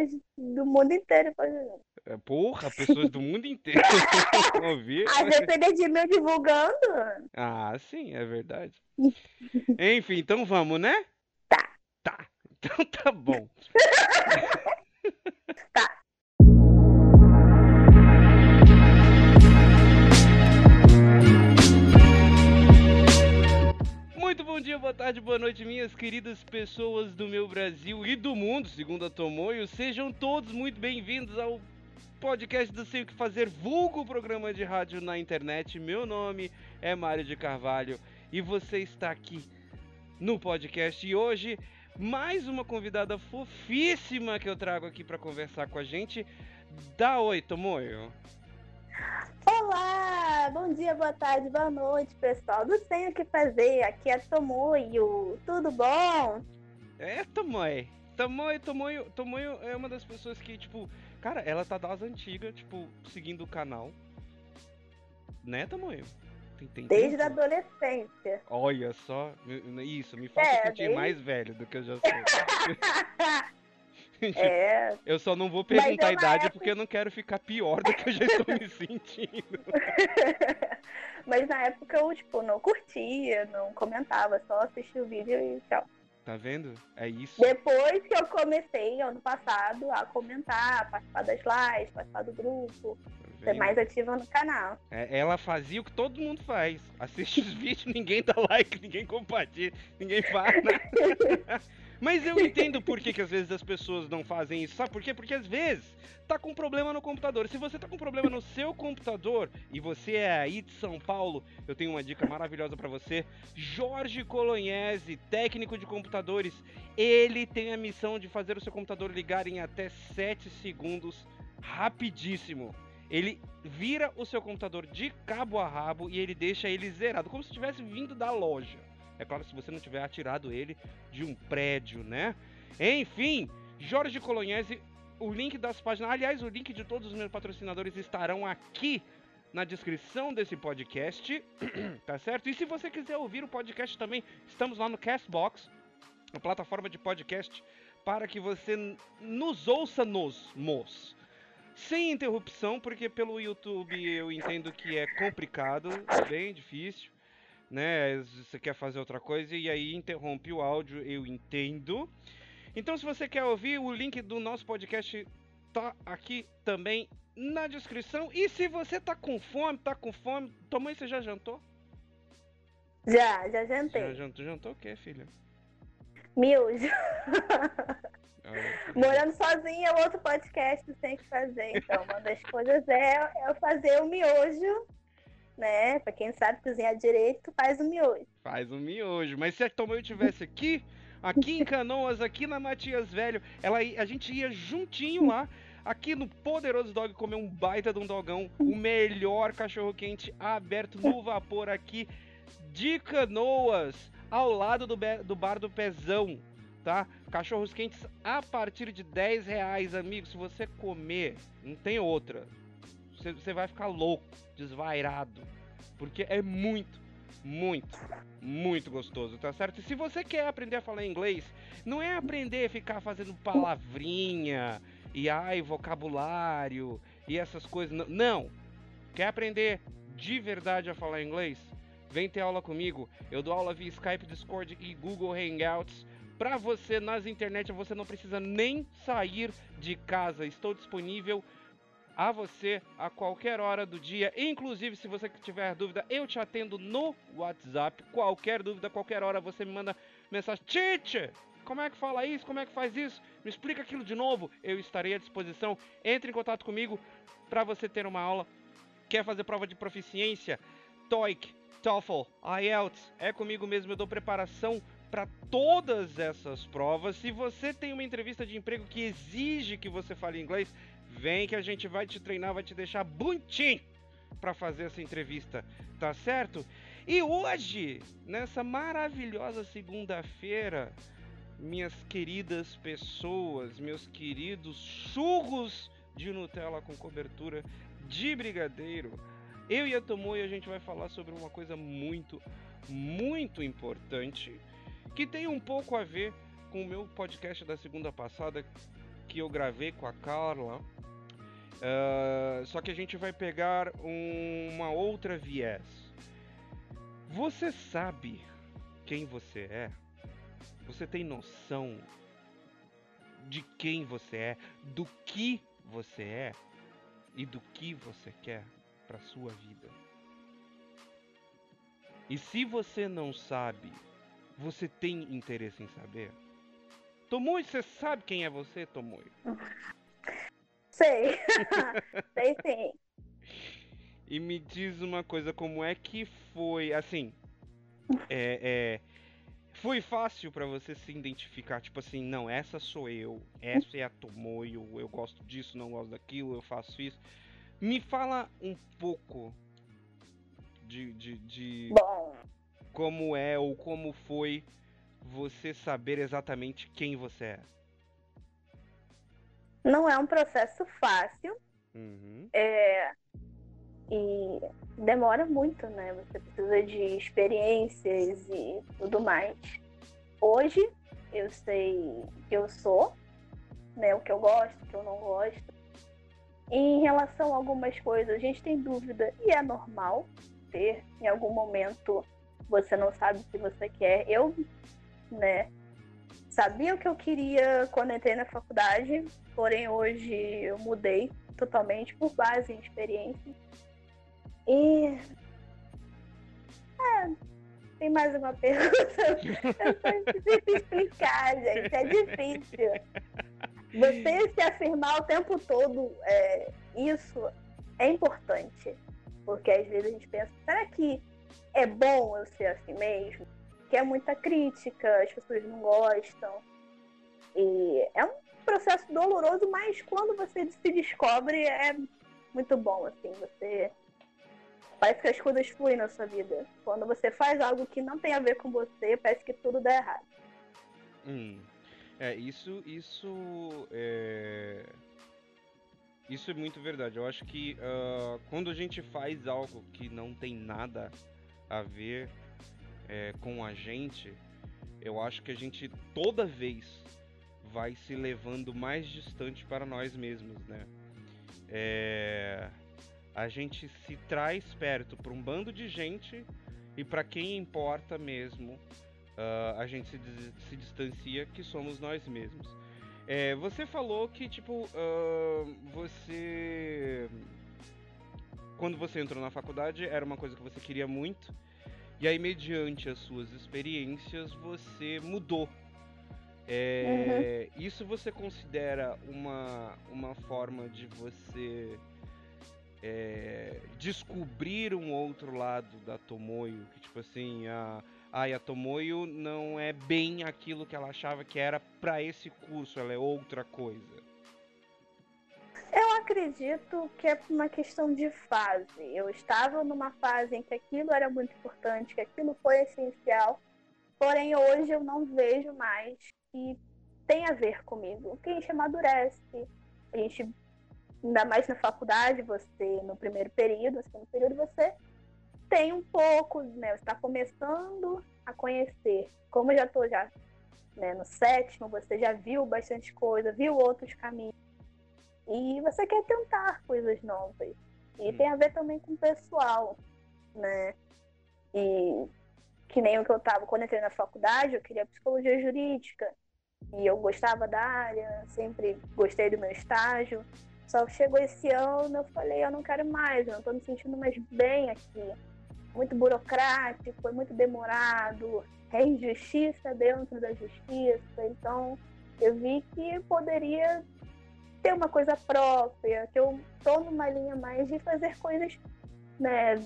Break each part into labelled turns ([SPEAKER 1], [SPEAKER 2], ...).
[SPEAKER 1] pessoas do mundo inteiro fazendo.
[SPEAKER 2] É, porra, pessoas do mundo inteiro ouvir.
[SPEAKER 1] A depender de mim divulgando.
[SPEAKER 2] Ah, sim, é verdade. Enfim, então vamos, né?
[SPEAKER 1] Tá.
[SPEAKER 2] Tá. Então tá bom.
[SPEAKER 1] Tá.
[SPEAKER 2] Boa tarde, boa noite, minhas queridas pessoas do meu Brasil e do mundo, segundo a Tomoyo. Sejam todos muito bem-vindos ao podcast do Sei o que Fazer, vulgo programa de rádio na internet. Meu nome é Mário de Carvalho e você está aqui no podcast. E hoje, mais uma convidada fofíssima que eu trago aqui para conversar com a gente. Dá oi, Tomoyo.
[SPEAKER 1] Olá, bom dia, boa tarde, boa noite, pessoal. Não sei o que fazer. Aqui é Tomoyo. Tudo bom?
[SPEAKER 2] É, Tomoyo. Tomoyo, Tomoyo, Tomoyo é uma das pessoas que, tipo, cara, ela tá das antigas, tipo, seguindo o canal. Né, Tomoyo? Tem,
[SPEAKER 1] Desde
[SPEAKER 2] tempo?
[SPEAKER 1] a adolescência.
[SPEAKER 2] Olha só, isso, me faça
[SPEAKER 1] É,
[SPEAKER 2] sentir
[SPEAKER 1] desde-
[SPEAKER 2] mais velho do que eu já sou.
[SPEAKER 1] é,
[SPEAKER 2] Eu só não vou
[SPEAKER 1] Mas
[SPEAKER 2] perguntar a
[SPEAKER 1] é
[SPEAKER 2] idade
[SPEAKER 1] época-
[SPEAKER 2] porque eu não quero ficar pior do que eu já estou me sentindo.
[SPEAKER 1] mas na época eu, tipo, não curtia, não comentava, só assistia o vídeo e tchau.
[SPEAKER 2] Tá vendo? É isso.
[SPEAKER 1] Depois que eu comecei, ano passado, a comentar, a participar das lives, participar do grupo,
[SPEAKER 2] tá
[SPEAKER 1] ser mais ativa no canal.
[SPEAKER 2] É, ela fazia o que todo mundo faz. Assiste os vídeos, ninguém dá like, ninguém compartilha, ninguém nada. Mas eu entendo por que, que às vezes as pessoas não fazem isso. Sabe por quê? Porque às vezes tá com problema no computador. Se você tá com problema no seu computador e você é aí de São Paulo, eu tenho uma dica maravilhosa pra você. Jorge Colognese, técnico de computadores, ele tem a missão de fazer o seu computador ligar em até 7 segundos, rapidíssimo. Ele vira o seu computador de cabo a rabo e ele deixa ele zerado, como se tivesse vindo da loja. É claro, se você não tiver atirado ele de um prédio, né? Enfim, Jorge Colognese, o link das páginas, aliás, o link de todos os meus patrocinadores estarão aqui na descrição desse podcast, tá certo? E se você quiser ouvir o podcast também, estamos lá no Castbox, a plataforma de podcast, para que você nos ouça nos mos. Sem interrupção, porque pelo YouTube eu entendo que é complicado, bem difícil, né? Você quer fazer outra coisa e aí interrompe o áudio, eu entendo. Então, se você quer ouvir, o link do nosso podcast tá aqui também na descrição. E se você tá com fome, tá com fome, tua mãe, você já jantou?
[SPEAKER 1] Já, já
[SPEAKER 2] Já
[SPEAKER 1] jantei.
[SPEAKER 2] jantou, jantou o quê, filha?
[SPEAKER 1] Miojo.
[SPEAKER 2] Ah,
[SPEAKER 1] Morando sozinha é outro podcast que tem que fazer. Então, uma das coisas é, é fazer o miojo, né? Pra quem sabe cozinhar direito, faz o miojo.
[SPEAKER 2] Faz um miojo. Mas se a Tomoyo tivesse aqui, aqui em Canoas, aqui na Matias Velho, ela, a gente ia juntinho lá, aqui no Poderoso Dog, comer um baita de um dogão, o melhor cachorro quente aberto no vapor aqui de Canoas, ao lado do, do bar do Pezão. Tá? Cachorros quentes a partir de 10 reais, amigo. Se você comer, não tem outra. Você, vai ficar louco, desvairado. Porque é muito, muito, muito gostoso, tá certo? E se você quer aprender a falar inglês, não é aprender a ficar fazendo palavrinha e ai, vocabulário e essas coisas. Não. não. Quer aprender de verdade a falar inglês? Vem ter aula comigo. Eu dou aula via Skype, Discord e Google Hangouts. Pra você nas internet, você não precisa nem sair de casa. Estou disponível a você a qualquer hora do dia. Inclusive, se você tiver dúvida, eu te atendo no WhatsApp. Qualquer dúvida, qualquer hora, você me manda mensagem. Teacher, como é que fala isso? Como é que faz isso? Me explica aquilo de novo. Eu estarei à disposição. Entre em contato comigo para você ter uma aula. Quer fazer prova de proficiência? TOEIC, TOEFL, IELTS. É comigo mesmo. Eu dou preparação para todas essas provas. Se você tem uma entrevista de emprego que exige que você fale inglês, vem que a gente vai te treinar, vai te deixar bonitinho para fazer essa entrevista, tá certo? E hoje, nessa maravilhosa segunda-feira, minhas queridas pessoas, meus queridos churros de Nutella com cobertura de brigadeiro, eu e a Tomoe a gente vai falar sobre uma coisa muito, muito importante que tem um pouco a ver com o meu podcast da segunda passada que eu gravei com a Carla. Uh, só que a gente vai pegar um, uma outra viés. Você sabe quem você é? Você tem noção de quem você é, do que você é e do que você quer para sua vida? E se você não sabe, você tem interesse em saber? Tomoe, você sabe quem é você, Tomoe?
[SPEAKER 1] Sei. Sei sim.
[SPEAKER 2] E me diz uma coisa, como é que foi, assim, é, é foi fácil para você se identificar, tipo assim, não, essa sou eu, essa é a Tomoyo, eu gosto disso, não gosto daquilo, eu faço isso. Me fala um pouco de, de, de como é ou como foi você saber exatamente quem você é.
[SPEAKER 1] Não é um processo fácil.
[SPEAKER 2] Uhum.
[SPEAKER 1] É, e demora muito, né? Você precisa de experiências e tudo mais. Hoje eu sei que eu sou, né? O que eu gosto, o que eu não gosto. E em relação a algumas coisas, a gente tem dúvida e é normal ter. Em algum momento você não sabe o que você quer. Eu, né? Sabia o que eu queria quando entrei na faculdade, porém hoje eu mudei totalmente por base em experiência. E. É, tem mais uma pergunta? É difícil explicar, gente. É difícil. Você se afirmar o tempo todo é, isso é importante. Porque às vezes a gente pensa, será que é bom eu ser assim mesmo? Que é muita crítica, as pessoas não gostam. E é um processo doloroso, mas quando você se descobre é muito bom, assim, você parece que as coisas fluem na sua vida. Quando você faz algo que não tem a ver com você, parece que tudo dá errado.
[SPEAKER 2] Hum. É, isso, isso é... Isso é muito verdade. Eu acho que uh, quando a gente faz algo que não tem nada a ver é, com a gente, eu acho que a gente toda vez vai se levando mais distante para nós mesmos, né? É, a gente se traz perto para um bando de gente e para quem importa mesmo, uh, a gente se, se, distancia que somos nós mesmos. É, você falou que tipo uh, você quando você entrou na faculdade era uma coisa que você queria muito e aí mediante as suas experiências você mudou. É, uhum. Isso você considera uma, uma forma de você é, descobrir um outro lado da Tomoyo, que tipo assim, a, a Tomoyo não é bem aquilo que ela achava que era para esse curso, ela é outra coisa.
[SPEAKER 1] Acredito que é uma questão de fase. Eu estava numa fase em que aquilo era muito importante, que aquilo foi essencial, porém hoje eu não vejo mais que tem a ver comigo. Que a gente amadurece, a gente ainda mais na faculdade, você no primeiro período, no segundo período, você tem um pouco, né? Você está começando a conhecer. Como eu já estou já né, no sétimo, você já viu bastante coisa, viu outros caminhos. E você quer tentar coisas novas. E hum. tem a ver também com o pessoal, né? E que nem o que eu estava quando eu entrei na faculdade, eu queria psicologia jurídica. E eu gostava da área, sempre gostei do meu estágio. Só que chegou esse ano, eu falei, eu não quero mais, eu não estou me sentindo mais bem aqui. Muito burocrático, é muito demorado, é injustiça dentro da justiça. Então, eu vi que poderia ter uma coisa própria, que eu estou numa linha mais de fazer coisas, né,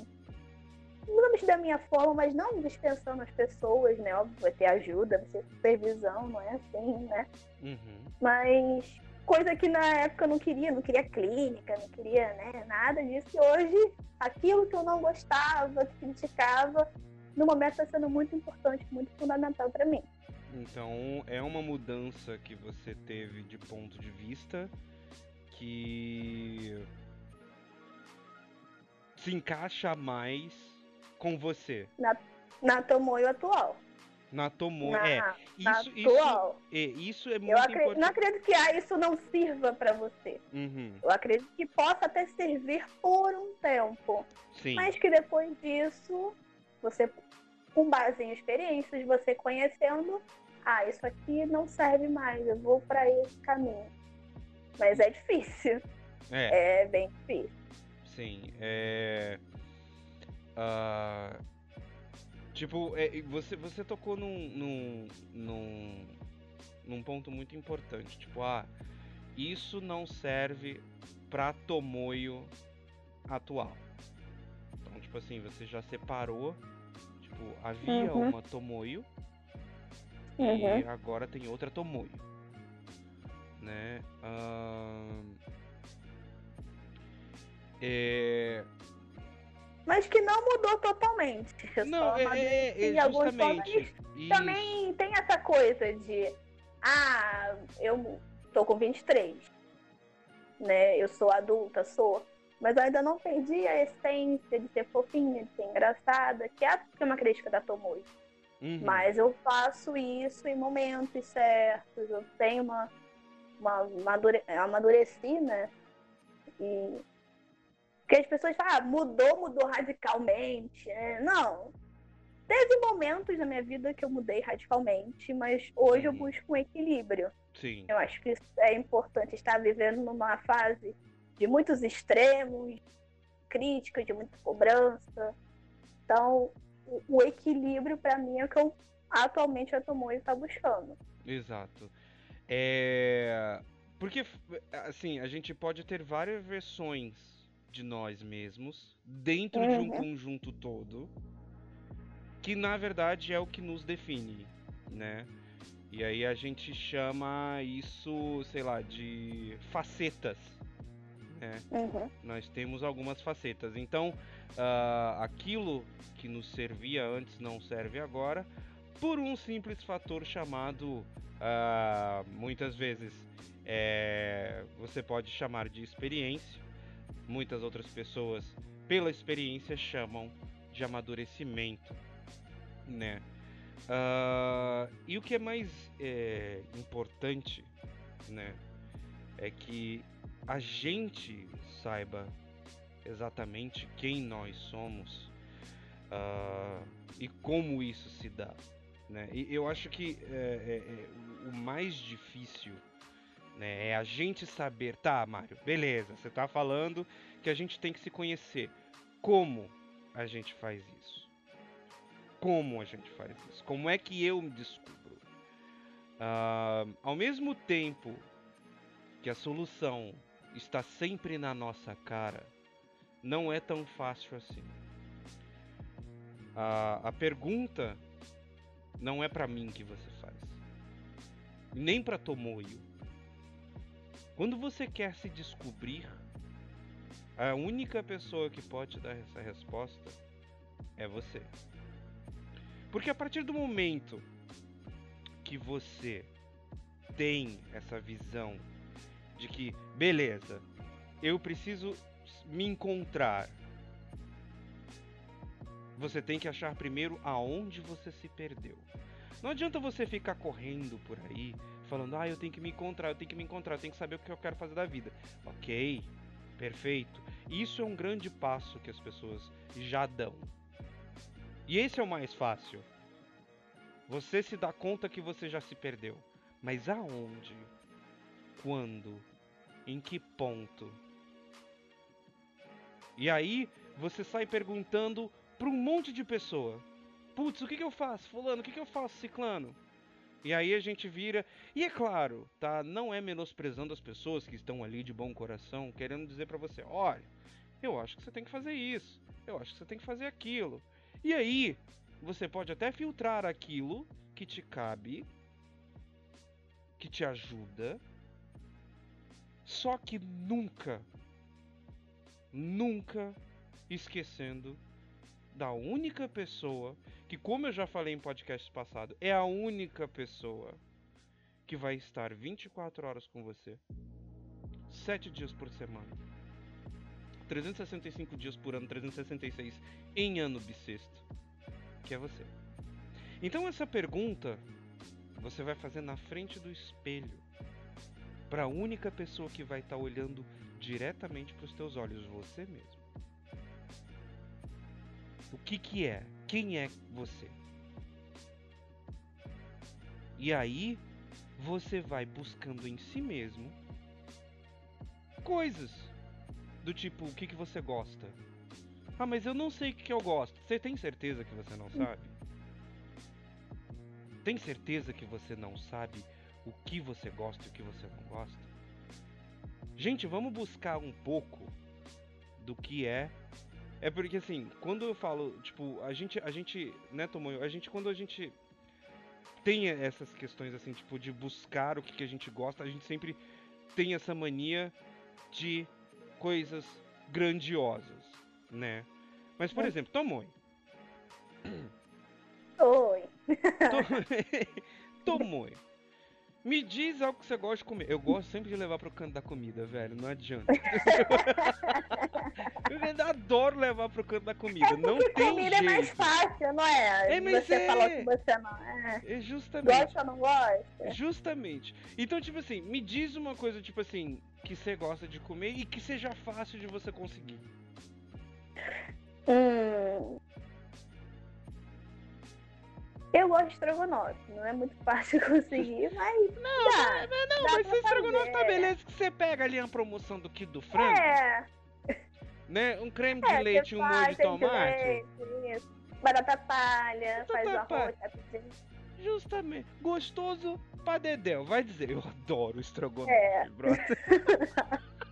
[SPEAKER 1] vamos da minha forma, mas não dispensando as pessoas, né? Óbvio, vai ter ajuda, vai ter supervisão, não é assim, né?
[SPEAKER 2] Uhum.
[SPEAKER 1] Mas coisa que na época eu não queria, não queria clínica, não queria né, nada disso. E hoje, aquilo que eu não gostava, que criticava, no momento está sendo muito importante, muito fundamental para mim.
[SPEAKER 2] Então, é uma mudança que você teve de ponto de vista que se encaixa mais com você.
[SPEAKER 1] Na, na Tomoyo atual.
[SPEAKER 2] Na Tomoe. É.
[SPEAKER 1] Na
[SPEAKER 2] Isso, isso,
[SPEAKER 1] atual.
[SPEAKER 2] é, isso é muito
[SPEAKER 1] Eu acre-
[SPEAKER 2] importante.
[SPEAKER 1] não acredito que ah, isso não sirva pra você.
[SPEAKER 2] Uhum,
[SPEAKER 1] Eu acredito que possa até servir por um tempo.
[SPEAKER 2] sim.
[SPEAKER 1] Mas que depois disso, você, com base em experiências, você conhecendo, ah, isso aqui não serve mais, eu vou pra esse caminho. Mas é difícil,
[SPEAKER 2] É.
[SPEAKER 1] é bem difícil.
[SPEAKER 2] Sim, é. ah, tipo, é, você, você tocou num, num, num, num ponto muito importante. Tipo, ah, isso não serve pra Tomoyo atual. Então, tipo assim, você já separou. Tipo, havia
[SPEAKER 1] Uhum.
[SPEAKER 2] uma Tomoyo e
[SPEAKER 1] Uhum.
[SPEAKER 2] agora tem outra Tomoyo. Né? É,
[SPEAKER 1] Mas que não mudou totalmente.
[SPEAKER 2] Não, é, é, é justamente. Isso.
[SPEAKER 1] Também tem essa coisa de, ah, eu tô com 23, né? Eu sou adulta, sou. Mas eu ainda não perdi a essência de ser fofinha, de ser engraçada, que é que é uma crítica da Tomoe.
[SPEAKER 2] Uhum.
[SPEAKER 1] Mas eu faço isso em momentos certos, eu tenho uma, uma amadure, amadureci, né? E porque as pessoas falam, ah, mudou, mudou radicalmente. É, não. Teve momentos na minha vida que eu mudei radicalmente, mas hoje eu
[SPEAKER 2] Uhum.
[SPEAKER 1] busco um equilíbrio.
[SPEAKER 2] Sim,
[SPEAKER 1] Eu acho que isso é importante estar vivendo numa fase de muitos extremos, crítica, de muita cobrança. Então, o, o equilíbrio para mim é o que eu atualmente a Tomoe está buscando.
[SPEAKER 2] exato. É. Porque, assim, a gente pode ter várias versões de nós mesmos dentro de um
[SPEAKER 1] Uhum.
[SPEAKER 2] conjunto todo, que na verdade é o que nos define, né? E aí a gente chama isso, sei lá, de facetas, né?
[SPEAKER 1] Uhum.
[SPEAKER 2] Nós temos algumas facetas. Então, ah, aquilo que nos servia antes não serve agora, por um simples fator chamado, ah, muitas vezes, é, você pode chamar de experiência. Muitas outras pessoas, pela experiência, chamam de amadurecimento, né? Ah, e o que é mais é, importante, né, é que a gente saiba exatamente quem nós somos ah, e como isso se dá. Né? E eu acho que é, é, é, o- mais difícil né, é a gente saber, tá, Mário, beleza, você tá falando que a gente tem que se conhecer. Como a gente faz isso? Como a gente faz isso? Como é que eu me descubro? Ah, ao mesmo tempo que a solução está sempre na nossa cara, não é tão fácil assim. A, a pergunta não é pra mim que você faz, nem pra Tomoyo. Quando você quer se descobrir, a única pessoa que pode dar essa resposta é você. Porque a partir do momento que você tem essa visão de que, beleza, eu preciso me encontrar. Você tem que achar primeiro aonde você se perdeu. Não adianta você ficar correndo por aí, falando, ah, eu tenho que me encontrar, eu tenho que me encontrar, eu tenho que saber o que eu quero fazer da vida. Ok, perfeito. Isso é um grande passo que as pessoas já dão. E esse é o mais fácil. Você se dá conta que você já se perdeu. Mas aonde? Quando? Em que ponto? E aí você sai perguntando para um monte de pessoa. Putz, o que, que eu faço? Fulano, o que, que eu faço? Ciclano. E aí a gente vira. E é claro, tá? Não é menosprezando as pessoas que estão ali de bom coração, querendo dizer para você: olha, eu acho que você tem que fazer isso, eu acho que você tem que fazer aquilo. E aí, você pode até filtrar aquilo que te cabe, que te ajuda, só que nunca, nunca esquecendo da única pessoa que, como eu já falei em podcast passado, é a única pessoa que vai estar 24 horas com você, 7 dias por semana, 365 dias por ano, 366 em ano bissexto, que é você. Então essa pergunta você vai fazer na frente do espelho para a única pessoa que vai estar tá olhando diretamente para os teus olhos, você mesmo. O que que é? Quem é você? E aí você vai buscando em si mesmo coisas do tipo o que que você gosta. Ah, mas eu não sei o que, que eu gosto. Você tem certeza que você não sabe? Tem certeza que você não sabe o que você gosta e o que você não gosta? Gente, vamos buscar um pouco do que é. É porque assim, quando eu falo, tipo, a gente, a gente, né, Tomoyo, a gente quando a gente tem essas questões assim, tipo, de buscar o que, que a gente gosta, a gente sempre tem essa mania de coisas grandiosas, né? Mas, por exemplo, Tomoyo.
[SPEAKER 1] Oi.
[SPEAKER 2] Tomoyo. Me diz algo que você gosta de comer. Eu gosto sempre de levar pro canto da comida, velho. Não adianta. eu ainda adoro levar pro canto da comida.
[SPEAKER 1] É
[SPEAKER 2] não tem
[SPEAKER 1] comida
[SPEAKER 2] jeito.
[SPEAKER 1] é mais fácil, não é?
[SPEAKER 2] É, mas
[SPEAKER 1] você
[SPEAKER 2] é...
[SPEAKER 1] falou que você não é.
[SPEAKER 2] É justamente.
[SPEAKER 1] Gosta ou não gosta?
[SPEAKER 2] Justamente. Então, tipo assim, me diz uma coisa, tipo assim, que você gosta de comer e que seja fácil de você conseguir.
[SPEAKER 1] Hum, eu gosto de estrogonofe, não é muito fácil conseguir, mas.
[SPEAKER 2] Não,
[SPEAKER 1] dá,
[SPEAKER 2] mas, não, mas esse estrogonofe tá
[SPEAKER 1] fazer.
[SPEAKER 2] beleza que você pega ali a promoção do kit do frango,
[SPEAKER 1] É,
[SPEAKER 2] né? Um creme de
[SPEAKER 1] é,
[SPEAKER 2] leite e um molho de tomate.
[SPEAKER 1] leite, isso. Batata palha,
[SPEAKER 2] Batata
[SPEAKER 1] faz o arroz, rapidinho.
[SPEAKER 2] Justamente. Gostoso pra dedéu. Vai dizer, eu adoro estrogonofe,
[SPEAKER 1] É.
[SPEAKER 2] brother.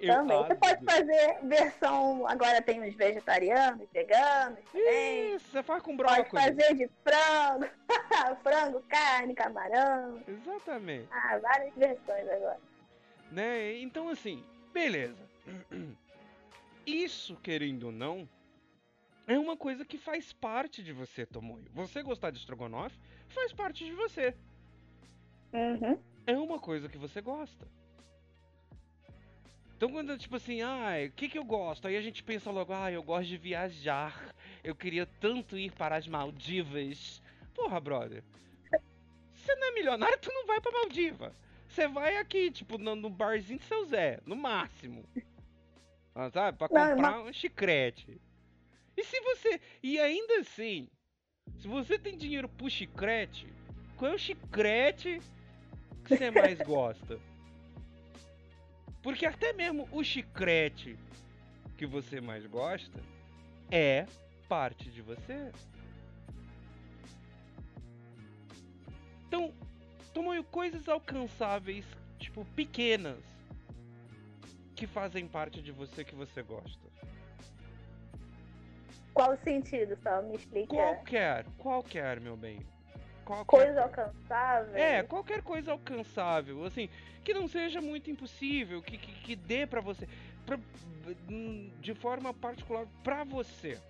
[SPEAKER 2] Eu
[SPEAKER 1] Também. Você pode fazer versão. Agora tem os vegetarianos, veganos também.
[SPEAKER 2] Isso, você faz com
[SPEAKER 1] Pode
[SPEAKER 2] brócolis.
[SPEAKER 1] fazer de frango, frango, carne, camarão.
[SPEAKER 2] Exatamente.
[SPEAKER 1] Ah, várias versões agora.
[SPEAKER 2] Né? Então, assim, beleza. Isso, querendo ou não, é uma coisa que faz parte de você, Tomoyo. Você gostar de estrogonofe faz parte de você.
[SPEAKER 1] Uhum.
[SPEAKER 2] É uma coisa que você gosta. Então, quando, tipo assim, ah, o que que eu gosto? Aí a gente pensa logo, ah, eu gosto de viajar. Eu queria tanto ir para as Maldivas. Porra, brother. Você não é milionário, tu não vai pra Maldiva. Você vai aqui, tipo, no, no barzinho de seu Zé, no máximo. Ah, sabe? Pra
[SPEAKER 1] Não, é
[SPEAKER 2] comprar um chiclete. E se você. E ainda assim, se você tem dinheiro pro chiclete, qual é o chiclete que você mais gosta? Porque até mesmo o chiclete que você mais gosta é parte de você. Então, Tomoyo, coisas alcançáveis, tipo, pequenas, que fazem parte de você que você gosta.
[SPEAKER 1] Qual o sentido, só me explica?
[SPEAKER 2] Qualquer, qualquer, meu bem. Qualquer
[SPEAKER 1] Coisa alcançável?
[SPEAKER 2] É, qualquer coisa alcançável, assim, que não seja muito impossível, que, que, que dê pra você, pra- de forma particular pra você,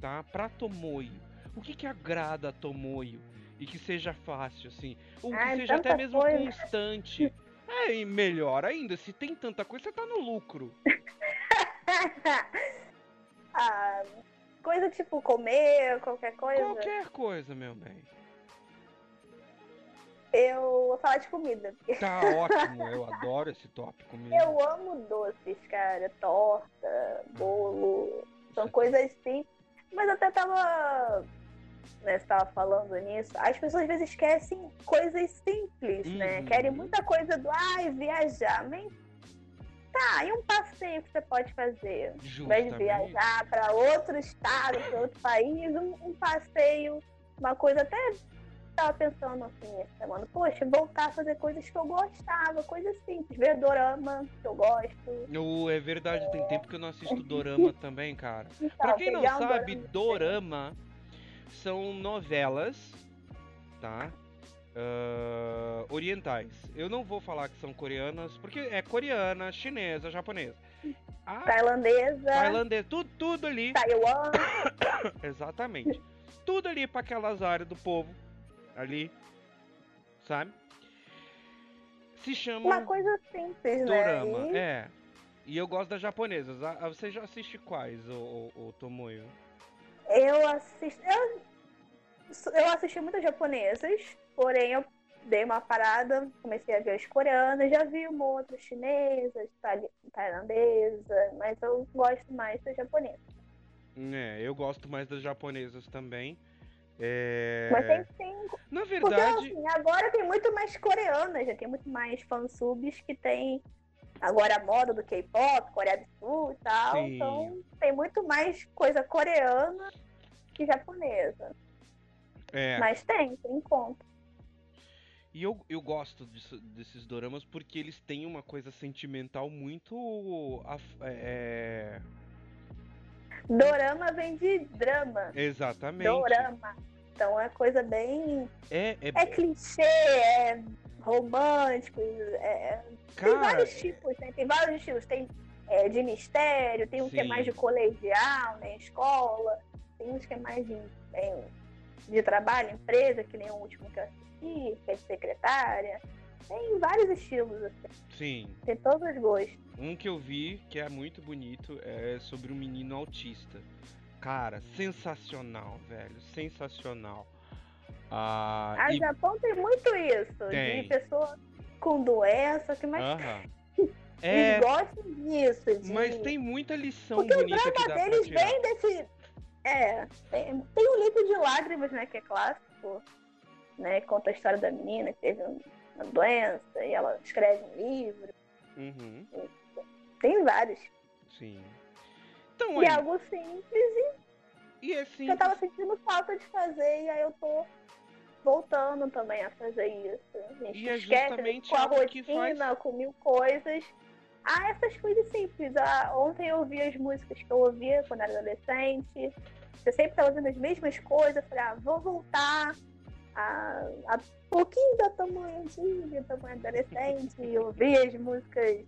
[SPEAKER 2] tá? Pra Tomoyo. O que que agrada a Tomoyo e que seja fácil, assim, ou que
[SPEAKER 1] Ai,
[SPEAKER 2] seja até mesmo
[SPEAKER 1] coisa.
[SPEAKER 2] constante. É, e melhor ainda, se tem tanta coisa, você tá no lucro.
[SPEAKER 1] ah, coisa tipo comer, qualquer coisa.
[SPEAKER 2] Qualquer coisa, meu bem.
[SPEAKER 1] Eu vou falar de comida.
[SPEAKER 2] Tá ótimo, eu adoro esse tópico mesmo.
[SPEAKER 1] Eu amo doces, cara. Torta, bolo. São
[SPEAKER 2] Isso
[SPEAKER 1] coisas assim. Mas eu até tava. Né, você tava falando nisso. As pessoas às vezes esquecem coisas simples, né?
[SPEAKER 2] Uhum.
[SPEAKER 1] Querem muita coisa do ai, viajar. Mas tá, e um passeio que você pode fazer? Ao invés de
[SPEAKER 2] Justamente.
[SPEAKER 1] viajar para outro estado, para outro país, um, um passeio, uma coisa até tava pensando assim essa semana, poxa, voltar a fazer coisas que eu gostava, coisas simples, ver dorama, que eu gosto.
[SPEAKER 2] É verdade, tem tempo que eu não assisto dorama também, cara. Pra
[SPEAKER 1] Então,
[SPEAKER 2] quem não
[SPEAKER 1] pegar um
[SPEAKER 2] sabe,
[SPEAKER 1] dorama
[SPEAKER 2] dorama são novelas, tá? Ah, orientais. Eu não vou falar que são coreanas, porque é coreana, chinesa, japonesa. A
[SPEAKER 1] tailandesa,
[SPEAKER 2] tailandesa, tudo, tudo ali.
[SPEAKER 1] Taiwan,
[SPEAKER 2] Exatamente. Tudo ali pra aquelas áreas do povo. Ali. Sabe? Se chama
[SPEAKER 1] uma coisa simples,
[SPEAKER 2] dorama.
[SPEAKER 1] né?
[SPEAKER 2] É. E eu gosto das japonesas. Ah, ah, Você já assiste quais, o, o, Tomoyo?
[SPEAKER 1] Eu assisto. Eu eu assisti muitas japonesas, porém eu dei uma parada, comecei a ver as coreanas, já vi uma outra chinesa, tailandesa, mas eu gosto mais das japonesas.
[SPEAKER 2] É, eu gosto mais das japonesas também. É...
[SPEAKER 1] Mas tem sim.
[SPEAKER 2] Na verdade. Porque,
[SPEAKER 1] assim, agora tem muito mais coreanas, já tem muito mais fansubs que tem agora a moda do K-pop, Coreia do Sul e tal. Sim. Então tem muito mais coisa coreana que japonesa.
[SPEAKER 2] É.
[SPEAKER 1] Mas tem, tem conta.
[SPEAKER 2] E eu, eu gosto disso, desses doramas porque eles têm uma coisa sentimental muito. É...
[SPEAKER 1] Dorama vem de drama.
[SPEAKER 2] Exatamente.
[SPEAKER 1] Dorama. Então é coisa bem.
[SPEAKER 2] É, é...
[SPEAKER 1] é clichê, é romântico. É... Cara... Tem vários tipos, né? Tem vários estilos. Tem é, de mistério, tem um Sim. que é mais de colegial, né? Escola. Tem uns que é mais de, de trabalho, empresa, que nem o último que eu assisti, que é de secretária. Tem vários estilos, assim.
[SPEAKER 2] Sim.
[SPEAKER 1] Tem todos os gostos.
[SPEAKER 2] Um que eu vi que é muito bonito é sobre um menino autista. Cara, sensacional, velho. Sensacional. Ah,
[SPEAKER 1] a e... Japão tem muito isso. Tem. De pessoa com doença, que mais. Uh -huh.
[SPEAKER 2] É...
[SPEAKER 1] Gostam disso. De...
[SPEAKER 2] Mas tem muita lição
[SPEAKER 1] Porque
[SPEAKER 2] bonita
[SPEAKER 1] o drama deles vem desse. É, tem, tem um livro de lágrimas, né, que é clássico, né, conta a história da menina que teve doença e ela escreve um livro.
[SPEAKER 2] Uhum.
[SPEAKER 1] Tem vários.
[SPEAKER 2] Sim. Então,
[SPEAKER 1] e é algo simples e,
[SPEAKER 2] é simples.
[SPEAKER 1] eu tava sentindo falta de fazer e aí eu tô voltando também a fazer isso. A gente
[SPEAKER 2] e é justamente
[SPEAKER 1] com a
[SPEAKER 2] rotina,
[SPEAKER 1] faz... com mil coisas. Ah, essas coisas simples. Ah, ontem eu ouvi as músicas que eu ouvia quando era adolescente. Eu sempre estava ouvindo as mesmas coisas. Eu falei, ah, vou voltar a, a pouquinho da tamanho antiga, tamanho adolescente, ouvir as músicas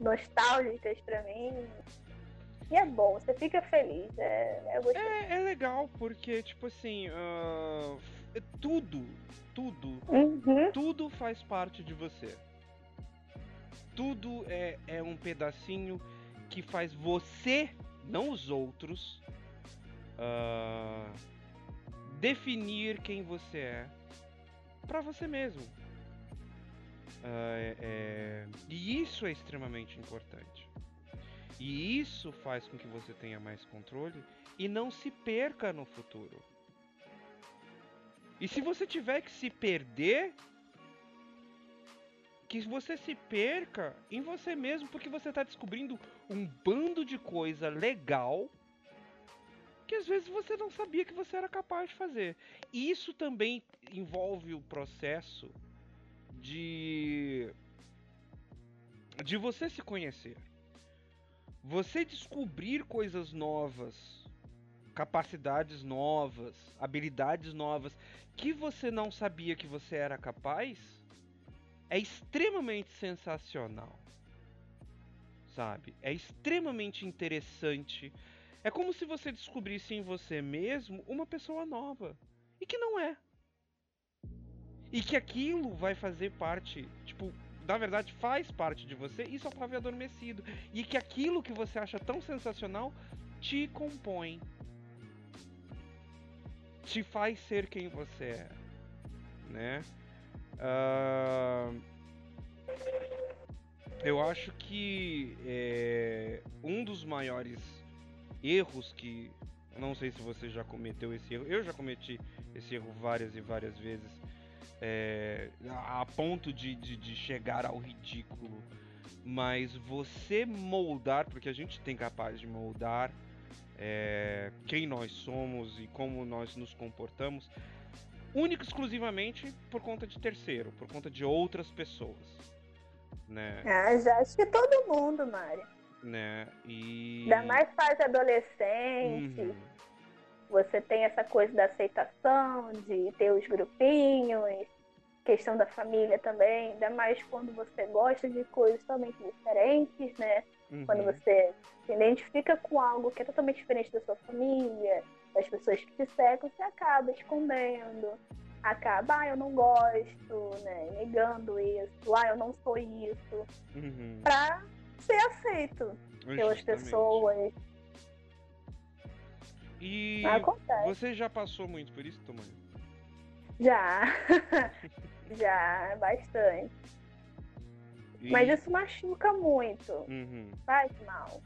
[SPEAKER 1] nostálgicas pra mim. E é bom, você fica feliz. É, é,
[SPEAKER 2] é, é legal, porque, tipo assim, uh, tudo, tudo,
[SPEAKER 1] uhum.
[SPEAKER 2] tudo faz parte de você. Tudo é, é um pedacinho que faz você, não os outros, uh, definir quem você é para você mesmo. Uh, é, e isso é extremamente importante. E isso faz com que você tenha mais controle e não se perca no futuro. E se você tiver que se perder, que você se perca em você mesmo, porque você está descobrindo um bando de coisa legal que às vezes você não sabia que você era capaz de fazer. E isso também envolve o processo de de você se conhecer. Você descobrir coisas novas, capacidades novas, habilidades novas que você não sabia que você era capaz, é extremamente sensacional. Sabe? É extremamente interessante é como se você descobrisse em você mesmo uma pessoa nova. E que não é. E que aquilo vai fazer parte, tipo, na verdade faz parte de você e só estava adormecido. E que aquilo que você acha tão sensacional te compõe. Te faz ser quem você é. Né? Uh... Eu acho que é, um dos maiores erros que não sei se você já cometeu esse erro. Eu já cometi esse erro várias e várias vezes. É, a ponto de, de, de, chegar ao ridículo. Mas você moldar, porque a gente tem capaz de moldar é, quem nós somos e como nós nos comportamos, único exclusivamente por conta de terceiro, por conta de outras pessoas. Né?
[SPEAKER 1] Ah, já acho que todo mundo, Mário
[SPEAKER 2] né? E.
[SPEAKER 1] Ainda mais fase adolescente. Uhum. Você tem essa coisa da aceitação, de ter os grupinhos, questão da família também, ainda mais quando você gosta de coisas totalmente diferentes, né? Uhum. Quando você se identifica com algo que é totalmente diferente da sua família, das pessoas que te cercam, você acaba escondendo, acaba, ah, eu não gosto, né? Negando isso, ah, eu não sou isso.
[SPEAKER 2] Uhum.
[SPEAKER 1] Pra ser aceito pelas pessoas.
[SPEAKER 2] E
[SPEAKER 1] Acontece.
[SPEAKER 2] você já passou muito por isso, Tomani?
[SPEAKER 1] Já. Já, bastante.
[SPEAKER 2] E...
[SPEAKER 1] Mas isso machuca muito.
[SPEAKER 2] Uhum.
[SPEAKER 1] Faz mal.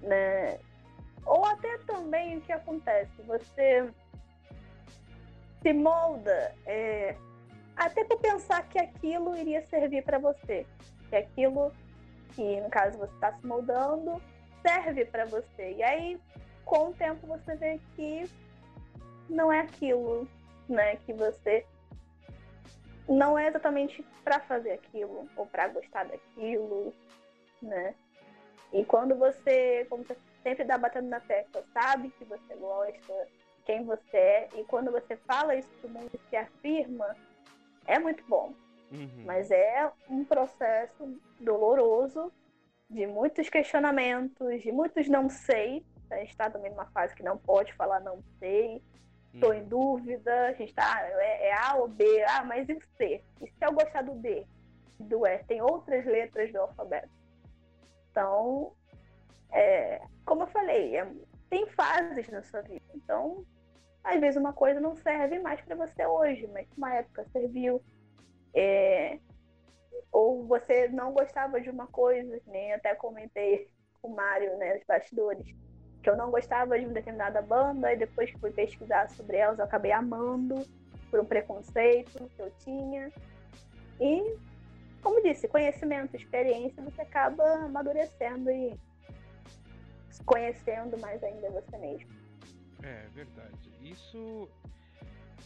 [SPEAKER 1] Né? Ou até também o que acontece? Você se molda é, até por pensar que aquilo iria servir para você. Que aquilo que, no caso, você está se moldando, serve para você. E aí, com o tempo, você vê que não é aquilo né, que você não é exatamente para fazer aquilo ou para gostar daquilo, né? E quando você, como você sempre dá batendo na tecla, sabe que você gosta, quem você é, e quando você fala isso pro mundo se afirma, é muito bom.
[SPEAKER 2] Uhum.
[SPEAKER 1] Mas é um processo doloroso, de muitos questionamentos, de muitos não sei. A gente está também numa fase que não pode falar não sei, estou
[SPEAKER 2] Uhum.
[SPEAKER 1] em dúvida, a gente tá, é, é A ou B, ah, mas e o C? E se eu gostar do D, do E? Tem outras letras do alfabeto. Então, é, como eu falei, é- tem fases na sua vida. Então, às vezes uma coisa não serve mais para você hoje, mas uma época serviu. É, ou você não gostava de uma coisa, nem até comentei com o Mário, né, os bastidores, que eu não gostava de uma determinada banda e depois que fui pesquisar sobre elas eu acabei amando por um preconceito que eu tinha. E, como disse, conhecimento, experiência, você acaba amadurecendo e se conhecendo mais ainda você mesmo.
[SPEAKER 2] É verdade. Isso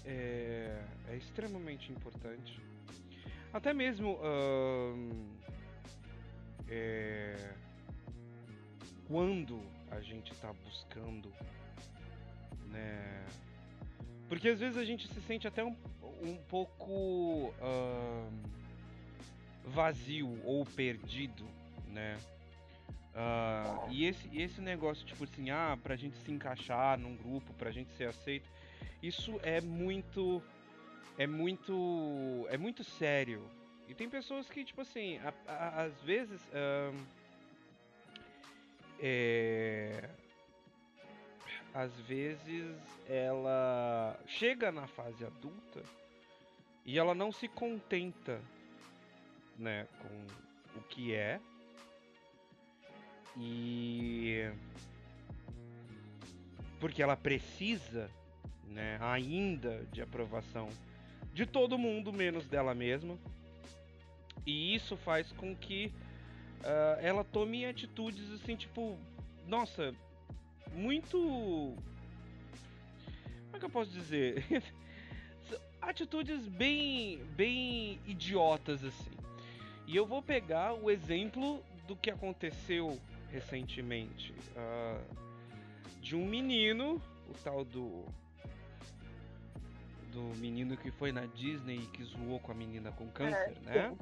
[SPEAKER 2] é, é extremamente importante. Até mesmo é, quando a gente está buscando, né? Porque às vezes a gente se sente até um, um pouco vazio ou perdido, né? Ah, e esse, esse negócio, tipo assim, ah, pra gente se encaixar num grupo, pra gente ser aceito, isso é muito. É muito. É muito sério. E tem pessoas que, tipo assim, a- a- às vezes. ahn, é, às vezes ela chega na fase adulta e ela não se contenta, né, com o que é e porque ela precisa, né, ainda de aprovação de todo mundo menos dela mesma. E isso faz com que ah, ela tome atitudes assim, tipo, nossa, muito como é que eu posso dizer? Atitudes bem bem idiotas assim. E eu vou pegar o exemplo do que aconteceu recentemente. ah, de um menino, o tal do. Do menino que foi na Disney e que zoou com a menina com câncer,
[SPEAKER 1] Ah,
[SPEAKER 2] né?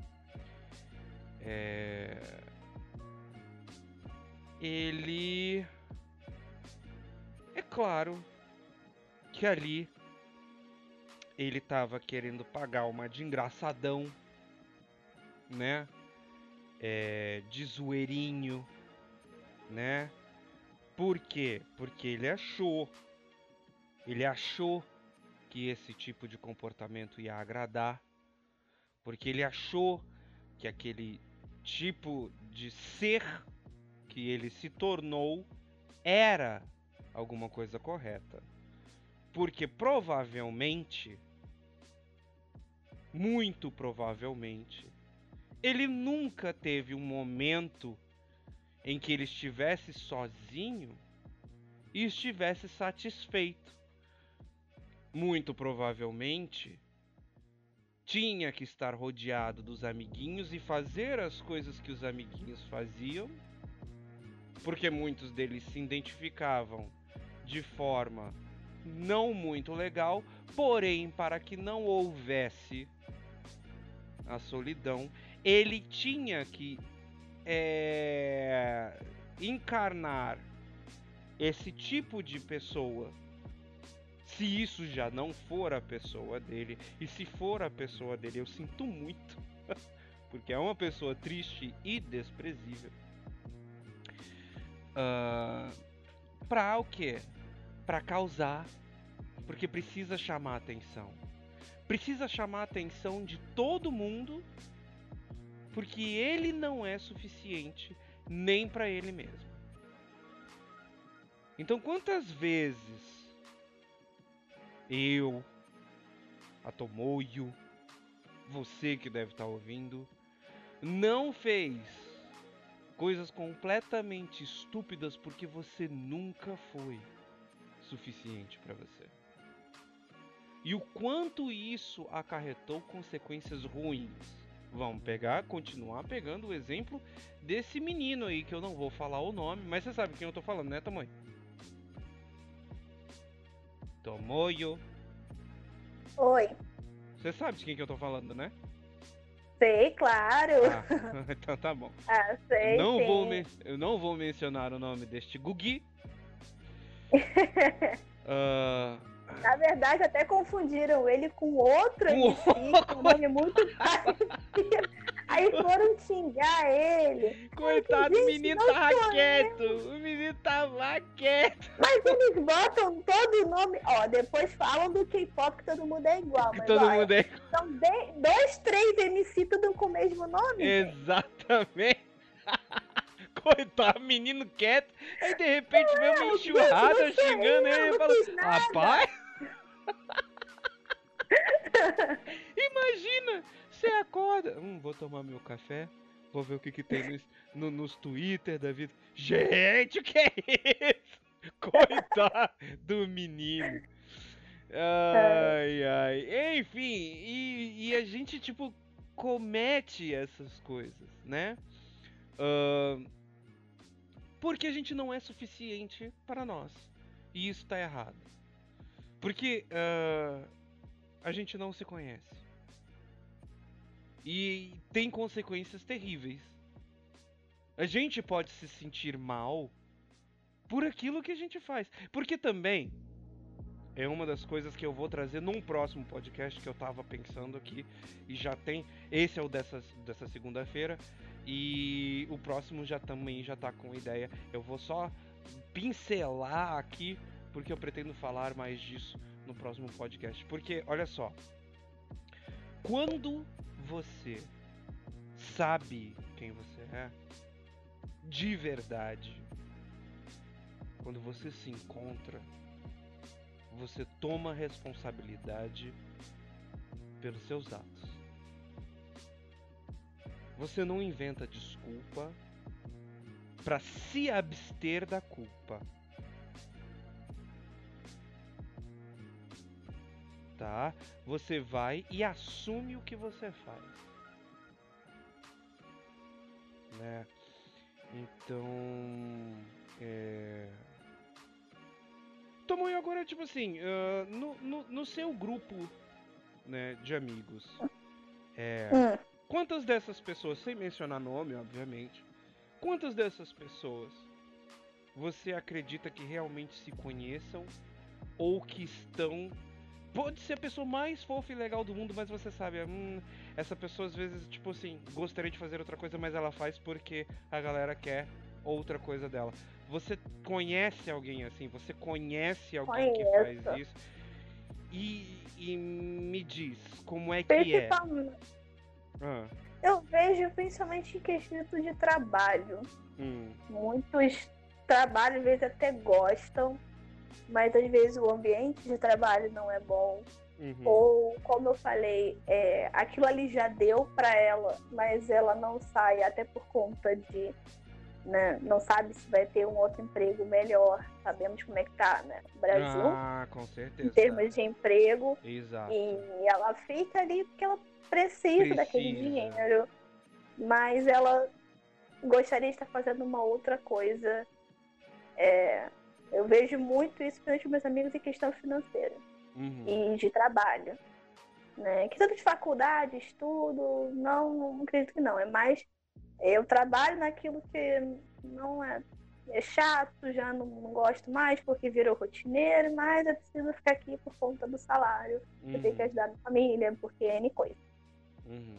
[SPEAKER 2] É... Ele. É claro que ali ele tava querendo pagar uma de engraçadão, né? É, de zoeirinho, né? Por quê? Porque ele achou, ele achou que esse tipo de comportamento ia agradar, porque ele achou que aquele tipo de ser que ele se tornou era alguma coisa correta. Porque provavelmente, muito provavelmente, ele nunca teve um momento em que ele estivesse sozinho e estivesse satisfeito. Muito provavelmente, tinha que estar rodeado dos amiguinhos e fazer as coisas que os amiguinhos faziam, porque muitos deles se identificavam de forma não muito legal, porém, para que não houvesse a solidão, ele tinha que é, encarnar esse tipo de pessoa. Se isso já não for a pessoa dele, e se for a pessoa dele, eu sinto muito, porque é uma pessoa triste e desprezível. Ah, pra o quê? para causar, porque precisa chamar atenção. Precisa chamar atenção de todo mundo, porque ele não é suficiente nem para ele mesmo. Então, quantas vezes eu, a Tomoyo, você que deve estar tá ouvindo, não fez coisas completamente estúpidas porque você nunca foi suficiente para você. E o quanto isso acarretou consequências ruins. Vamos pegar, continuar pegando o exemplo desse menino aí, que eu não vou falar o nome, mas você sabe quem eu tô falando, né, tamanho? Tomoyo.
[SPEAKER 1] Oi.
[SPEAKER 2] Você sabe de quem que eu tô falando, né?
[SPEAKER 1] Sei, claro.
[SPEAKER 2] Ah, então tá bom.
[SPEAKER 1] Ah, sei.
[SPEAKER 2] Não
[SPEAKER 1] sim.
[SPEAKER 2] vou eu não vou mencionar o nome deste Gugi. uh...
[SPEAKER 1] Na verdade, até confundiram ele com outro
[SPEAKER 2] Com
[SPEAKER 1] MC, com um nome muito parecido. Aí foram xingar ele.
[SPEAKER 2] Coitado, o menino tava quieto. O menino tava quieto.
[SPEAKER 1] Mas eles botam todo o nome. Ó, depois falam do K-pop que todo mundo é igual.
[SPEAKER 2] Que
[SPEAKER 1] Mas,
[SPEAKER 2] todo
[SPEAKER 1] olha,
[SPEAKER 2] mundo é.
[SPEAKER 1] São de- dois, três MC, tudo com o mesmo nome.
[SPEAKER 2] Exatamente. Coitado, menino quieto. Aí de repente vê uma enxurrada xingando ele e fala:
[SPEAKER 1] fiz nada."
[SPEAKER 2] Rapaz. Imagina, você acorda. Hum, vou tomar meu café. Vou ver o que, que tem nos, no- nos Twitter da vida. Gente, o que é isso? Coitado do menino. Ai, ai. Enfim, e, e a gente, tipo, comete essas coisas, né? Ahn, porque a gente não é suficiente para nós. E isso tá errado. Porque ah, a gente não se conhece. E tem consequências terríveis. A gente pode se sentir mal por aquilo que a gente faz. Porque também é uma das coisas que eu vou trazer num próximo podcast que eu tava pensando aqui. E já tem. Esse é o dessa, dessa segunda-feira. E o próximo já também já tá com ideia. Eu vou só pincelar aqui, porque eu pretendo falar mais disso no próximo podcast. Porque, olha só. Quando você sabe quem você é, de verdade, quando você se encontra, você toma responsabilidade pelos seus atos. Você não inventa desculpa para se abster da culpa. Tá? Você vai e assume o que você faz. Né? Então. É. Tomoyo agora, tipo assim, ah, no, no, no seu grupo né, de amigos, é,
[SPEAKER 1] Hum.
[SPEAKER 2] quantas dessas pessoas, sem mencionar nome, obviamente, quantas dessas pessoas você acredita que realmente se conheçam ou que estão. Pode ser a pessoa mais fofa e legal do mundo, mas você sabe, hum, essa pessoa às vezes, tipo assim, gostaria de fazer outra coisa, mas ela faz porque a galera quer outra coisa dela. Você conhece alguém assim? Você conhece alguém que
[SPEAKER 1] Conheço.
[SPEAKER 2] faz isso? E, e me diz, como é que é? Ah,
[SPEAKER 1] eu vejo principalmente em quesito de trabalho.
[SPEAKER 2] hum,
[SPEAKER 1] Muitos trabalhos, às vezes, até gostam, mas às vezes o ambiente de trabalho não é bom.
[SPEAKER 2] uhum,
[SPEAKER 1] Ou, como eu falei, é, aquilo ali já deu para ela, mas ela não sai até por conta de. Né, não sabe se vai ter um outro emprego melhor. Sabemos como é que tá, né? O Brasil,
[SPEAKER 2] Ah, com certeza.
[SPEAKER 1] em termos de emprego.
[SPEAKER 2] Exato.
[SPEAKER 1] E ela fica ali porque ela precisa, daquele
[SPEAKER 2] Precisa.
[SPEAKER 1] dinheiro. Mas ela gostaria de estar fazendo uma outra coisa. É, eu vejo muito isso com meus amigos em questão financeira
[SPEAKER 2] Uhum.
[SPEAKER 1] e de trabalho. Né? Questão de faculdade, estudo, não, não acredito que não. É mais eu trabalho naquilo que não é, é chato, já não, não gosto mais porque virou rotineiro, mas eu preciso ficar aqui por conta do salário. Eu tenho que
[SPEAKER 2] Uhum.
[SPEAKER 1] ajudar minha família, porque é N coisa.
[SPEAKER 2] Uhum.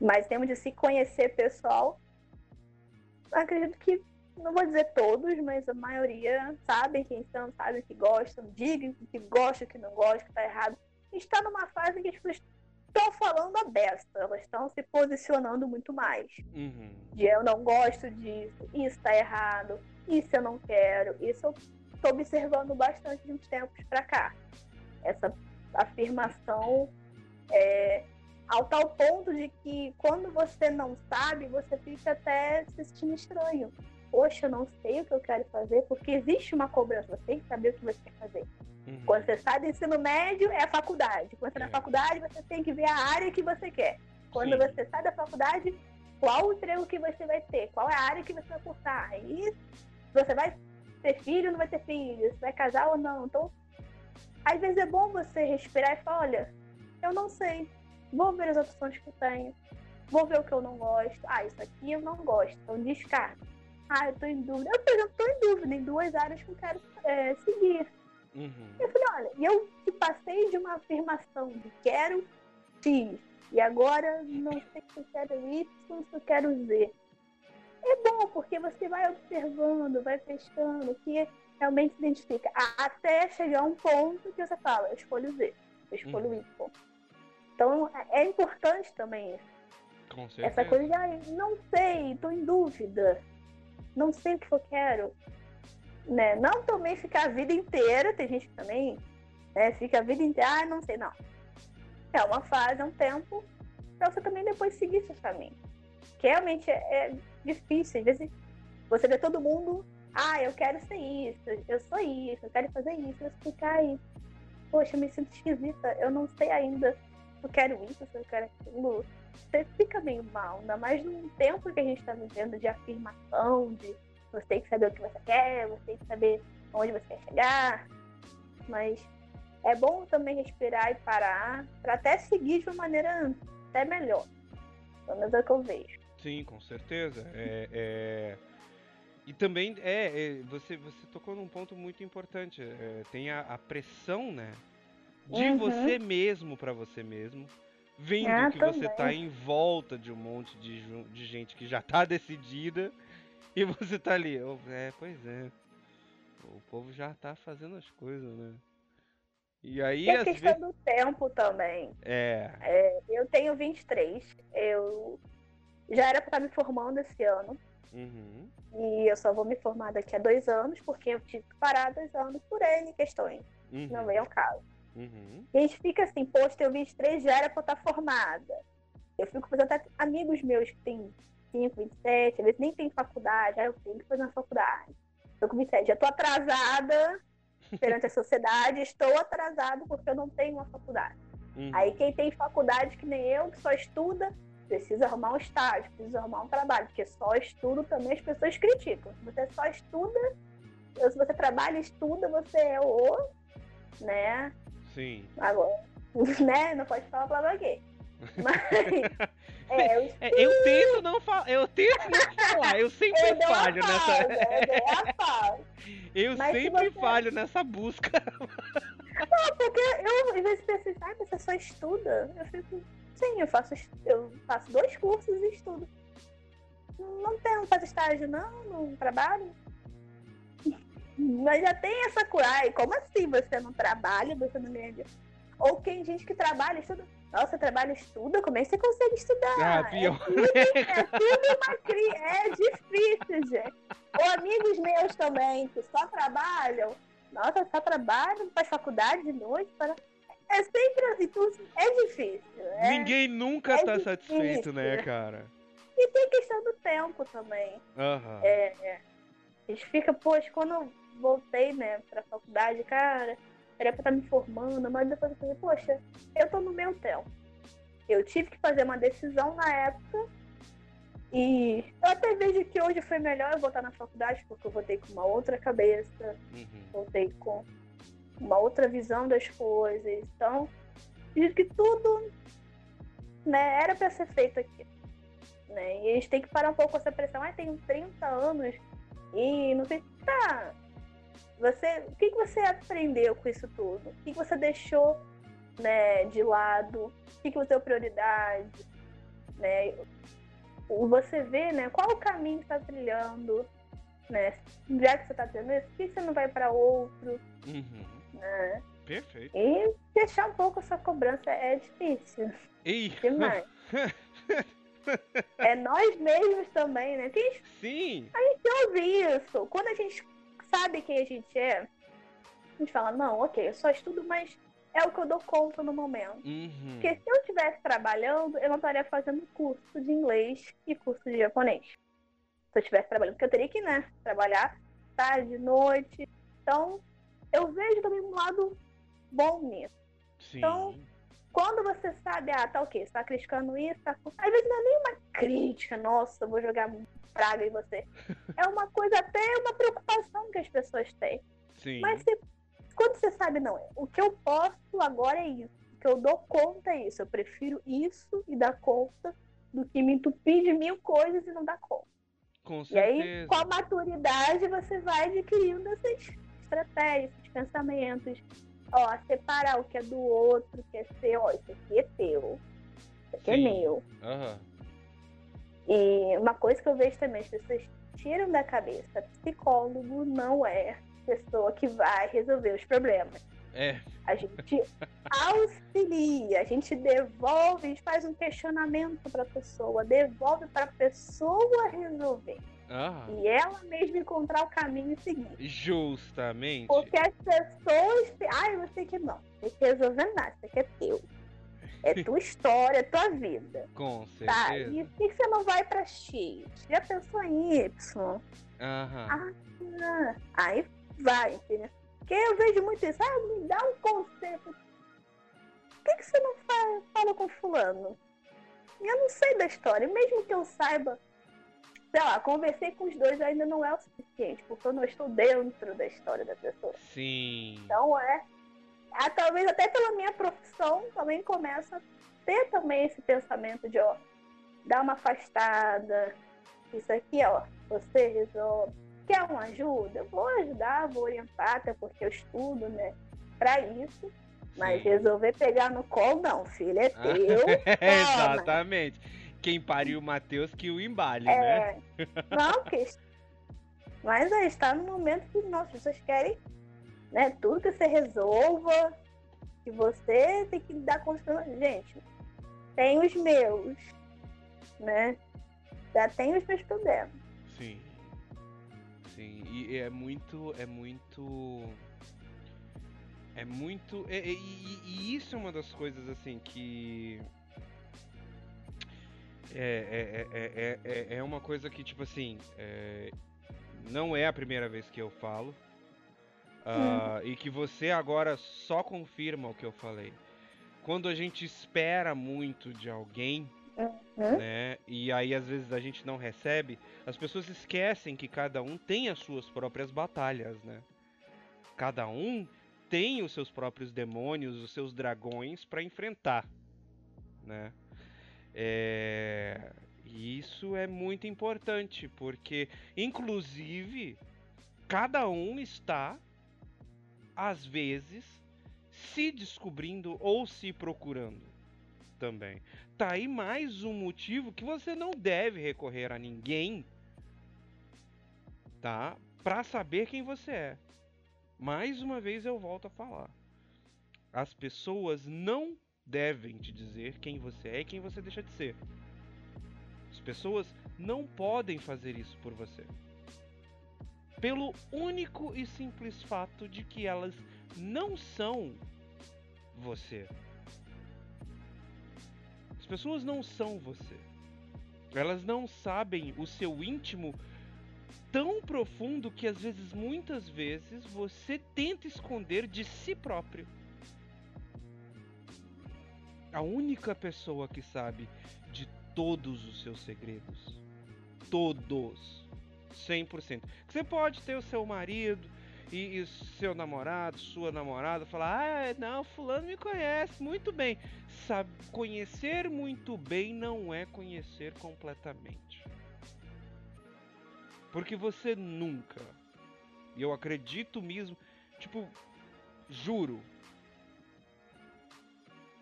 [SPEAKER 1] Mas temos de se conhecer pessoal. Acredito que não vou dizer todos, mas a maioria sabem quem são, sabem que gostam, digam que gostam, que não gostam, que tá errado. Está numa fase que as pessoas estão falando a besta, elas estão se posicionando muito mais.
[SPEAKER 2] Uhum.
[SPEAKER 1] De eu não gosto disso, isso tá errado, isso eu não quero, isso eu tô observando bastante de uns tempos para cá. Essa afirmação é, ao tal ponto de que quando você não sabe, você fica até se sentindo estranho. Poxa, eu não sei o que eu quero fazer, porque existe uma cobrança, você tem que saber o que você quer fazer.
[SPEAKER 2] Uhum.
[SPEAKER 1] Quando você sai do ensino médio, é a faculdade. Quando você é. na faculdade, você tem que ver a área que você quer. Quando Sim. você sai da faculdade, qual o emprego que você vai ter? Qual é a área que você vai cursar? E você vai ter filho ou não vai ter filho? Você vai casar ou não? Então, às vezes é bom você respirar e falar, olha, eu não sei. Vou ver as opções que eu tenho. Vou ver o que eu não gosto. Ah, isso aqui eu não gosto. Então descarta. Ah, eu tô em dúvida. Eu, por exemplo, tô em dúvida em duas áreas que eu quero é, seguir.
[SPEAKER 2] Uhum.
[SPEAKER 1] Eu falei, olha, eu passei de uma afirmação de quero X e agora não sei se eu quero Y, se eu quero Z. É bom, porque você vai observando, vai testando, que realmente se identifica. Até chegar um ponto que você fala, eu escolho Z, eu escolho uhum. Y. Então é importante também isso. Essa coisa de, ah, não sei, estou em dúvida, não sei o que eu quero né? Não também ficar a vida inteira, tem gente que também né, fica a vida inteira, ah, não sei, não. É uma fase, é um tempo, para você também depois seguir seu caminho. Que realmente é, é difícil, às vezes você vê todo mundo, ah, eu quero ser isso, eu sou isso, eu quero fazer isso, você fica aí, poxa, eu me sinto esquisita, eu não sei ainda eu quero isso, eu quero aquilo. Você fica meio mal, ainda mais num tempo que a gente está vivendo de afirmação, de você tem que saber o que você quer, você tem que saber onde você quer chegar. Mas é bom também respirar e parar para até seguir de uma maneira até melhor. Pelo menos é o que eu vejo.
[SPEAKER 2] Sim, com certeza. É, é... E também é, é, você, você tocou num ponto muito importante. É, tem a, a, pressão, né? De uhum. você mesmo para você mesmo. Vendo ah, que também. você tá em volta de um monte de, de gente que já tá decidida E você tá ali, oh, é, pois é. O povo já tá fazendo as coisas, né? E aí.
[SPEAKER 1] Tem a questão vezes... do tempo também.
[SPEAKER 2] É.
[SPEAKER 1] é. Eu tenho 23. Eu já era pra estar me formando esse ano.
[SPEAKER 2] Uhum.
[SPEAKER 1] E eu só vou me formar daqui a dois anos, porque eu tive que parar dois anos por N questões. Uhum. Não vem ao caso.
[SPEAKER 2] Uhum.
[SPEAKER 1] E a gente fica assim, poxa, eu 23 já era pra estar formada. Eu fico fazendo até amigos meus que têm 25, 27, às vezes nem tem faculdade, aí eu tenho que fazer uma faculdade. Estou com 27, já estou atrasada perante a sociedade, estou atrasado porque eu não tenho uma faculdade. Uhum. Aí quem tem faculdade que nem eu, que só estuda, precisa arrumar um estágio, precisa arrumar um trabalho, porque só estudo também as pessoas criticam. Se você só estuda, se você trabalha e estuda, você é o, né?
[SPEAKER 2] Sim.
[SPEAKER 1] Agora, né? Não pode falar palavra gay. Mas,
[SPEAKER 2] é, eu, é, eu, tento não falar, eu tento não falar, eu sempre eu falho nessa. Eu, eu sempre você... falho nessa busca.
[SPEAKER 1] Não, porque eu às vezes penso assim, ah, você só estuda. Eu fico, sim, eu faço, eu faço dois cursos e estudo. Não tem, não faz estágio, não, não trabalho. Mas já tem essa coisa. Como assim você não trabalha, você não ganha Ou tem gente que trabalha, estuda nossa, trabalho estuda? Como é que você consegue estudar?
[SPEAKER 2] Ah, pior.
[SPEAKER 1] É tudo, é tudo uma cria. É difícil, gente. Ou amigos meus também, que só trabalham. Nossa, só trabalham, faz faculdade de noite. Para... É sempre assim, é difícil. É,
[SPEAKER 2] Ninguém nunca é tá difícil. satisfeito, né, cara?
[SPEAKER 1] E tem questão do tempo também.
[SPEAKER 2] Uhum.
[SPEAKER 1] É, é. A gente fica, poxa, quando voltei, né, pra faculdade, cara era pra estar me formando, mas depois eu falei, poxa, eu tô no meu tempo. Eu tive que fazer uma decisão na época e eu até vejo que hoje foi melhor eu voltar na faculdade, porque eu voltei com uma outra cabeça,
[SPEAKER 2] uhum.
[SPEAKER 1] voltei com uma outra visão das coisas. Então, digo que tudo né, era para ser feito aqui. Né? E a gente tem que parar um pouco com essa pressão. Ah, tenho 30 anos e não sei. Tá, você, o que, que você aprendeu com isso tudo? O que, que você deixou né, de lado? O que, que você deu prioridade? Né? Você vê né, qual o caminho que está trilhando. né? Já que você tá tendo isso, por que você não vai para outro?
[SPEAKER 2] Uhum.
[SPEAKER 1] Né?
[SPEAKER 2] Perfeito.
[SPEAKER 1] E deixar um pouco essa cobrança é difícil.
[SPEAKER 2] Ei!
[SPEAKER 1] Demais. é nós mesmos também, né? Tem,
[SPEAKER 2] Sim!
[SPEAKER 1] a gente ouve isso. Quando a gente sabe quem a gente é, a gente fala, não, ok, eu só estudo, mas é o que eu dou conta no momento.
[SPEAKER 2] Uhum.
[SPEAKER 1] Porque se eu estivesse trabalhando, eu não estaria fazendo curso de inglês e curso de japonês. Se eu estivesse trabalhando, porque eu teria que, né, trabalhar tarde, noite. Então, eu vejo também um lado bom nisso.
[SPEAKER 2] Sim.
[SPEAKER 1] Então, Quando você sabe, ah, tá ok, você tá criticando isso, tá... às vezes não é nem uma crítica, nossa, vou jogar praga em você. É uma coisa, até uma preocupação que as pessoas têm.
[SPEAKER 2] Sim.
[SPEAKER 1] Mas se- quando você sabe, não, o que eu posso agora é isso. O que eu dou conta é isso. Eu prefiro isso e dar conta do que me entupir de mil coisas e não dar conta.
[SPEAKER 2] Com
[SPEAKER 1] E
[SPEAKER 2] certeza.
[SPEAKER 1] aí, com a maturidade, você vai adquirindo essas estratégias, esses pensamentos. Ó, separar o que é do outro, o que é seu. Ó, isso aqui é teu. Isso aqui é
[SPEAKER 2] Sim.
[SPEAKER 1] meu.
[SPEAKER 2] Aham.
[SPEAKER 1] E uma coisa que eu vejo também, as pessoas tiram da cabeça, psicólogo não é pessoa que vai resolver os problemas.
[SPEAKER 2] É.
[SPEAKER 1] A gente auxilia, a gente devolve, a gente faz um questionamento para a pessoa, devolve para a pessoa resolver.
[SPEAKER 2] Aham.
[SPEAKER 1] E ela mesma encontrar o caminho e seguir.
[SPEAKER 2] Justamente.
[SPEAKER 1] Porque as pessoas. Ai, você que não. Tem que resolver nada. Isso aqui é teu. É tua história, é tua vida.
[SPEAKER 2] Com
[SPEAKER 1] Tá?
[SPEAKER 2] certeza.
[SPEAKER 1] E por que você não vai pra X? Já pensou em Y?
[SPEAKER 2] Aham.
[SPEAKER 1] Ah, aí vai, entendeu? Porque eu vejo muito isso. Ah, me dá um conselho. Por que, que você não fa- fala com fulano? Eu não sei da história. Mesmo que eu saiba, sei lá, conversei com os dois ainda não é o suficiente, porque eu não estou dentro da história da pessoa.
[SPEAKER 2] Sim.
[SPEAKER 1] Então é. ah, talvez até pela minha profissão também começa a ter também esse pensamento de ó, dar uma afastada. Isso aqui, ó, você resolve. Quer uma ajuda? Eu vou ajudar, vou orientar, até porque eu estudo, né? Pra isso. Mas
[SPEAKER 2] Sim.
[SPEAKER 1] resolver pegar no colo, não, filho, é teu.
[SPEAKER 2] Exatamente. Quem pariu o Matheus que o embale, né?
[SPEAKER 1] É. Não, porque. Mas aí está no momento que nossa, as pessoas querem né, tudo que você resolva, que você tem que dar conta. Gente, tem os meus, né? Já tem os meus problemas.
[SPEAKER 2] Sim. Sim. E é muito. É muito. É muito. E, e- e- e isso é uma das coisas assim que. É, é, é, é, é, é uma coisa que, tipo assim. é, não é a primeira vez que eu falo. ah, E que você agora só confirma o que eu falei. Quando a gente espera muito de alguém,
[SPEAKER 1] Hum?
[SPEAKER 2] né? E aí às vezes a gente não recebe, as pessoas esquecem que cada um tem as suas próprias batalhas, né? Cada um tem os seus próprios demônios, os seus dragões para enfrentar, né? É, E isso é muito importante, porque inclusive cada um está às vezes se descobrindo ou se procurando também. Tá aí mais um motivo que você não deve recorrer a ninguém, tá? Pra saber quem você é. Mais uma vez eu volto a falar. As pessoas não devem te dizer quem você é e quem você deixa de ser. As pessoas não podem fazer isso por você. Pelo único e simples fato de que elas não são você. As pessoas não são você. Elas não sabem o seu íntimo tão profundo que às vezes, muitas vezes, você tenta esconder de si próprio. A única pessoa que sabe de todos os seus segredos. Todos. 100%. Você pode ter o seu marido e, e seu namorado, sua namorada, falar: Ah, não, Fulano me conhece muito bem. Sabe, conhecer muito bem não é conhecer completamente. Porque você nunca, e eu acredito mesmo, tipo, juro,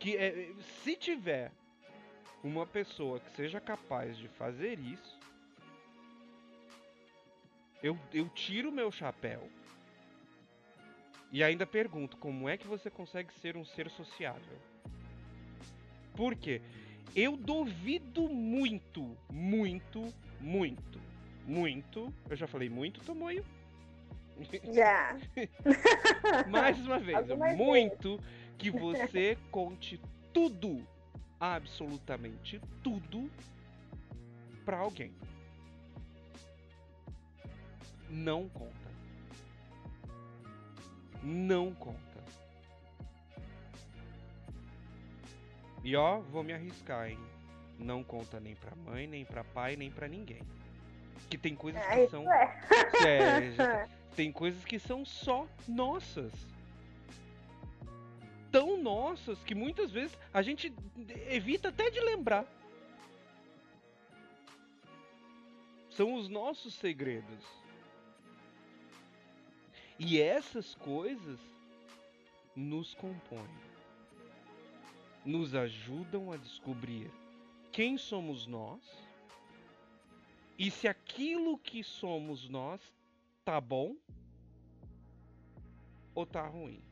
[SPEAKER 2] que é, se tiver uma pessoa que seja capaz de fazer isso, eu, eu tiro meu chapéu e ainda pergunto como é que você consegue ser um ser sociável? Por quê? Eu duvido muito, muito, muito, muito. Eu já falei muito, Tomoio?
[SPEAKER 1] Já.
[SPEAKER 2] Mais uma vez,
[SPEAKER 1] Algumas
[SPEAKER 2] muito que você conte tudo, absolutamente tudo, pra alguém. Não conta. Não conta. E ó, vou me arriscar, hein? Não conta nem pra mãe, nem pra pai, nem pra ninguém. Que tem coisas
[SPEAKER 1] Ah,
[SPEAKER 2] que são.
[SPEAKER 1] é.
[SPEAKER 2] É, tem coisas que são só nossas. Nossas que muitas vezes a gente evita até de lembrar. São os nossos segredos. E essas coisas nos compõem. Nos ajudam a descobrir quem somos nós e se aquilo que somos nós tá bom ou tá ruim.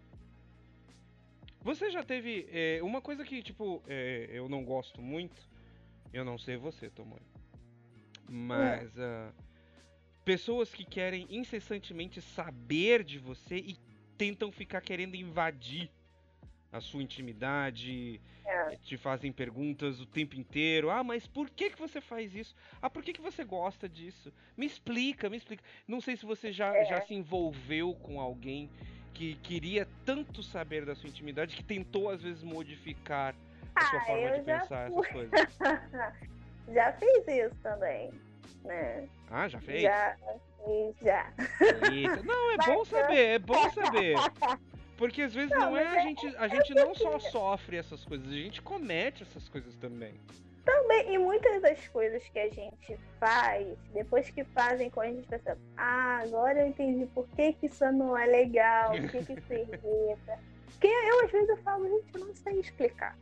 [SPEAKER 2] Você já teve é, uma coisa que tipo é, eu não gosto muito, eu não sei você, Tomoe, mas ah, pessoas que querem incessantemente saber de você e tentam ficar querendo invadir a sua intimidade,
[SPEAKER 1] É.
[SPEAKER 2] te fazem perguntas o tempo inteiro. Ah, mas por que que você faz isso? Ah, por que que você gosta disso? Me explica, me explica. Não sei se você já,
[SPEAKER 1] É.
[SPEAKER 2] já se envolveu com alguém que queria tanto saber da sua intimidade que tentou às vezes modificar a sua
[SPEAKER 1] Ah,
[SPEAKER 2] forma de pensar,
[SPEAKER 1] fui.
[SPEAKER 2] essas coisas.
[SPEAKER 1] já fiz isso também, né?
[SPEAKER 2] Ah, já fez?
[SPEAKER 1] Já fiz, já.
[SPEAKER 2] Eita. Não, é
[SPEAKER 1] Mas
[SPEAKER 2] bom
[SPEAKER 1] eu-
[SPEAKER 2] saber, é bom saber. Porque às vezes não,
[SPEAKER 1] Não,
[SPEAKER 2] é
[SPEAKER 1] mas
[SPEAKER 2] a
[SPEAKER 1] é-
[SPEAKER 2] gente, a gente não só sofre essas coisas, a gente comete essas coisas também.
[SPEAKER 1] Também, e muitas das coisas que a gente faz, depois que fazem com a gente pensa, ah, agora eu entendi por que, que isso não é legal, por que, que isso irrita. Porque eu, às vezes, eu falo, gente, eu não sei explicar.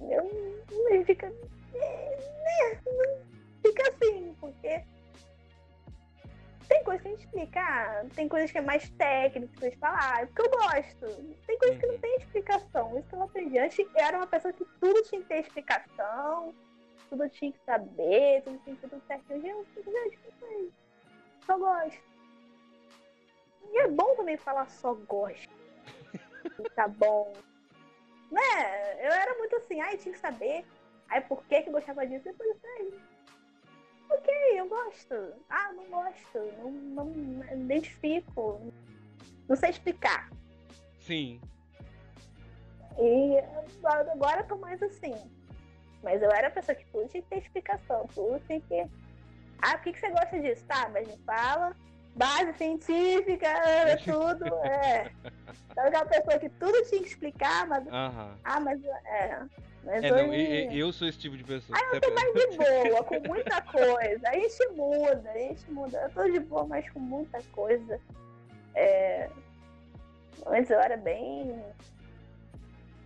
[SPEAKER 1] Eu não fica. né, não Fica assim, porque tem coisa que a gente explica, ah, tem coisas que é mais técnico, que a gente fala, ah, é porque eu gosto. Tem coisas que não
[SPEAKER 2] Uhum.
[SPEAKER 1] tem explicação. Isso que eu aprendi. Antes eu era uma pessoa que tudo tinha que ter explicação, tudo tinha que saber, tudo tinha que ser tudo certinho. Hoje eu simplesmente. Só gosto. E é bom também falar só gosto. Tá bom. Né? Eu era muito assim, ai, tinha que saber. Aí por que que eu gostava disso? Depois eu falei, ok, eu gosto. Ah, não gosto. Não, não, não identifico. Não sei explicar.
[SPEAKER 2] Sim.
[SPEAKER 1] E agora eu tô mais assim. Mas eu era a pessoa que tudo tinha que ter explicação, tudo tinha que. Ah, por que, que você gosta disso? Tá, mas me fala. Base científica, tudo. É. Então, aquela pessoa que tudo tinha que explicar, mas. Ah, mas. É. Mas
[SPEAKER 2] É, não, eu sou esse tipo de pessoa.
[SPEAKER 1] Ah,
[SPEAKER 2] Você é-
[SPEAKER 1] mais de boa, com muita coisa. A gente muda, a gente muda. Eu tô de boa, mas com muita coisa. É... Antes eu era bem.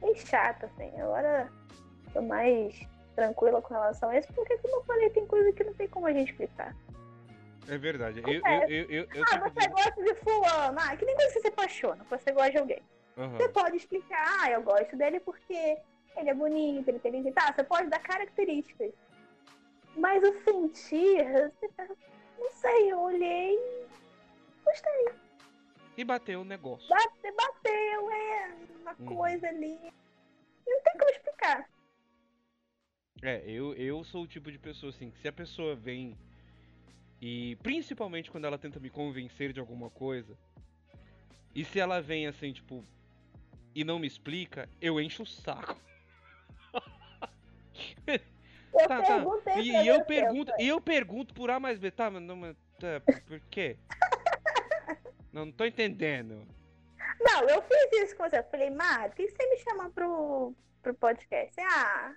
[SPEAKER 1] bem chata, assim. Agora tô mais tranquila com relação a isso, porque como eu falei, tem coisa que não tem como a gente explicar.
[SPEAKER 2] É verdade. Eu, eu, eu, eu, eu
[SPEAKER 1] ah, você
[SPEAKER 2] de-
[SPEAKER 1] gosta de fulano. Ah, que nem quando você se apaixona, você gosta de alguém.
[SPEAKER 2] Aham.
[SPEAKER 1] Você pode explicar, ah, eu gosto dele porque ele é bonito, ele tem que tá, você pode dar características. Mas o sentir, não sei, eu olhei e gostei.
[SPEAKER 2] E bateu o negócio.
[SPEAKER 1] Bate, bateu, é uma
[SPEAKER 2] Uhum.
[SPEAKER 1] coisa ali. Não tem como explicar.
[SPEAKER 2] É, eu, eu sou o tipo de pessoa assim, que se a pessoa vem e principalmente quando ela tenta me convencer de alguma coisa, e se ela vem assim, tipo, e não me explica, eu encho o saco.
[SPEAKER 1] Eu
[SPEAKER 2] Tá, tá.
[SPEAKER 1] perguntei
[SPEAKER 2] E,
[SPEAKER 1] pra
[SPEAKER 2] e eu pergunto, e eu pergunto por A mais B, tá, mas não, mas tá, por quê? Não, não tô entendendo.
[SPEAKER 1] Não, eu fiz isso com você. Eu falei, Mário, por que você me chama pro, pro podcast? Ah,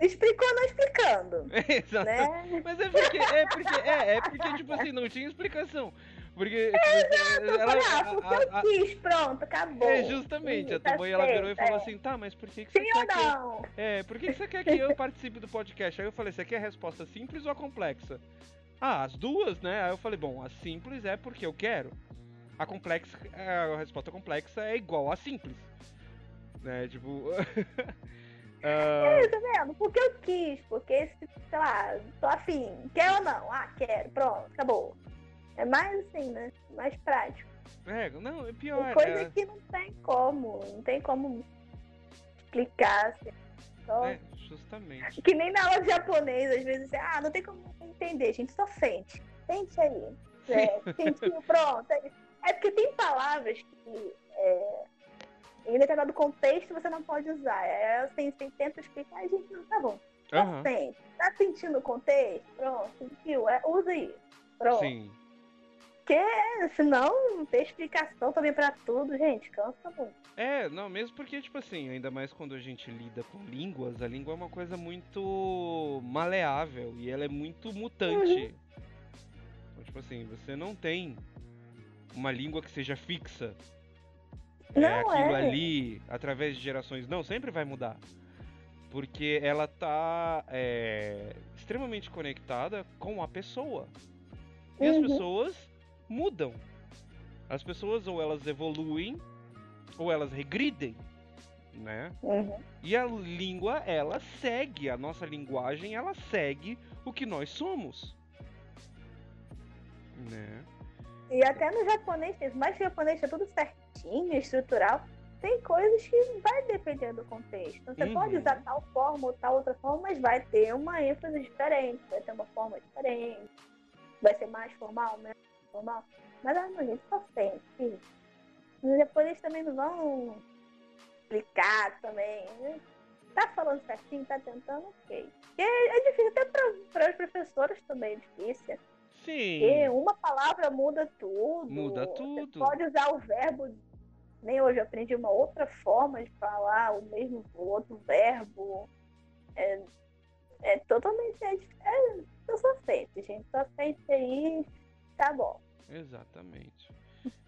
[SPEAKER 1] explicou não explicando,
[SPEAKER 2] Exato.
[SPEAKER 1] né?
[SPEAKER 2] Mas é porque, é porque, é, é porque, tipo assim, não tinha explicação. Porque, tipo,
[SPEAKER 1] Eu
[SPEAKER 2] ela,
[SPEAKER 1] falei, ah,
[SPEAKER 2] a-
[SPEAKER 1] porque
[SPEAKER 2] a-
[SPEAKER 1] eu
[SPEAKER 2] a-
[SPEAKER 1] quis, pronto, acabou.
[SPEAKER 2] É, justamente, a
[SPEAKER 1] Tá
[SPEAKER 2] tua mãe ela virou e falou
[SPEAKER 1] é.
[SPEAKER 2] assim, tá, mas por que, que você
[SPEAKER 1] Sim
[SPEAKER 2] quer
[SPEAKER 1] ou
[SPEAKER 2] que eu... É, por que, que você quer que eu participe do podcast? Aí eu falei, você quer a resposta simples ou a complexa? Ah, as duas, né? Aí eu falei, bom, a simples é porque eu quero. A complexa, a resposta complexa é igual a simples. Né? Tipo.
[SPEAKER 1] É, tá vendo? Porque eu quis, porque, sei lá, tô afim. Quer ou não? Ah, quero, pronto, acabou. É mais assim, né? Mais prático.
[SPEAKER 2] É, não, é pior.
[SPEAKER 1] Tem coisa
[SPEAKER 2] é...
[SPEAKER 1] que não tem como, não tem como explicar. Assim. Só...
[SPEAKER 2] É, justamente.
[SPEAKER 1] Que nem na aula de japonês, às vezes, ah, não tem como entender, gente, só sente. Sente aí. É, sentiu, pronto. É, é porque tem palavras que é, em determinado contexto você não pode usar. É assim, você tenta explicar, a gente não tá bom. Tá, uhum. sente. tá sentindo o contexto? Pronto, sentiu? É, usa aí. Pronto. Sim. Porque senão não tem explicação também para tudo, gente, cansa muito.
[SPEAKER 2] É, não, mesmo porque, tipo assim, ainda mais quando a gente lida com línguas, a língua é uma coisa muito maleável e ela é muito mutante. Uhum. Então, tipo assim, você não tem uma língua que seja fixa. É, não é aquilo é. ali, através de gerações. Não, sempre vai mudar. Porque ela tá é, extremamente conectada com a pessoa. E uhum. as pessoas mudam. As pessoas ou elas evoluem ou elas regridem, né? Uhum. E a língua ela segue, a nossa linguagem ela segue o que nós somos, né?
[SPEAKER 1] E até no japonês, mais japonês é tudo certinho, estrutural. Tem coisas que vai depender do contexto. Você uhum. pode usar tal forma ou tal outra forma, mas vai ter uma ênfase diferente, vai ter uma forma diferente, vai ser mais formal, menos normal. Mas a gente só sente. Depois eles também não vão explicar também. Tá falando certinho, tá tentando, ok. E é, é difícil até para os professores também, é difícil.
[SPEAKER 2] Sim.
[SPEAKER 1] Porque uma palavra muda tudo.
[SPEAKER 2] Muda tudo. Você
[SPEAKER 1] pode usar o verbo. Nem hoje eu aprendi uma outra forma de falar o mesmo o outro verbo. É, é totalmente. É, é, eu só sente, gente. Só sente aí. Tá bom.
[SPEAKER 2] Exatamente.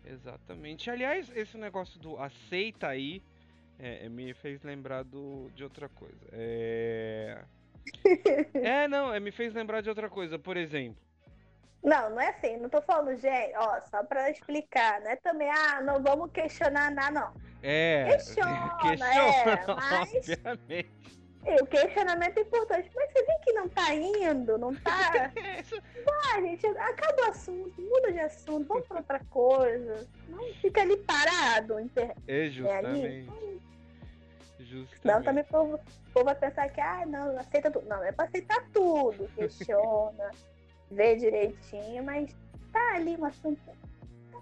[SPEAKER 2] Exatamente. Aliás, esse negócio do aceita aí é, é, me fez lembrar do, de outra coisa. É... é, não, é, me fez lembrar de outra coisa. Por exemplo.
[SPEAKER 1] Não, não é assim. Não tô falando, gente, ó, só pra explicar, né? Também, ah, não vamos questionar nada, não.
[SPEAKER 2] É.
[SPEAKER 1] Questiona, questiona é, mas... obviamente. E o questionamento é importante. Mas você vê que não tá indo, não tá. Vai, gente, acaba o assunto, muda de assunto, vamos pra outra coisa. Não fica ali parado. Inter...
[SPEAKER 2] É justamente. Justamente.
[SPEAKER 1] Não, também o povo, o povo vai pensar que, ah, não, aceita tudo. Não, é pra aceitar tudo. Questiona, vê direitinho, mas tá ali um assunto.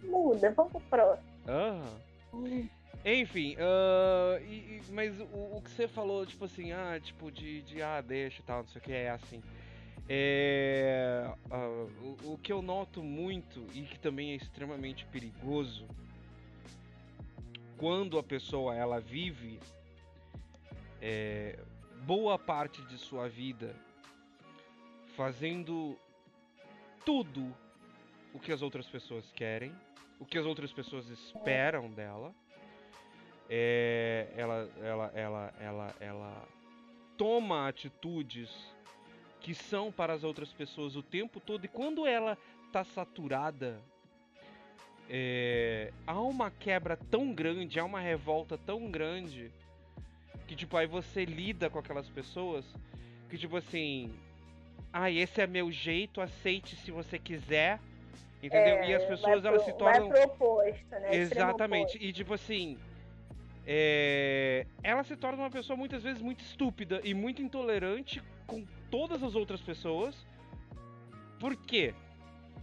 [SPEAKER 1] Muda, vamos pro próximo.
[SPEAKER 2] Aham. Uhum. Enfim, uh, e, mas o, o, que você falou, tipo assim, ah, tipo, de, de ah, deixa e tal, não sei o que, é assim. É, uh, o, o, que eu noto muito e que também é extremamente perigoso quando a pessoa ela vive é, boa parte de sua vida fazendo tudo o que as outras pessoas querem, o que as outras pessoas esperam dela é, ela, ela, ela, ela, ela toma atitudes que são para as outras pessoas o tempo todo e quando ela tá saturada é, há uma quebra tão grande, há uma revolta tão grande que tipo aí você lida com aquelas pessoas que tipo assim, ah, esse é meu jeito, aceite se você quiser. Entendeu? É, e as pessoas elas se tornam.
[SPEAKER 1] Proposto, né?
[SPEAKER 2] Exatamente. E tipo assim, é, ela se torna uma pessoa muitas vezes muito estúpida e muito intolerante com todas as outras pessoas. Por quê?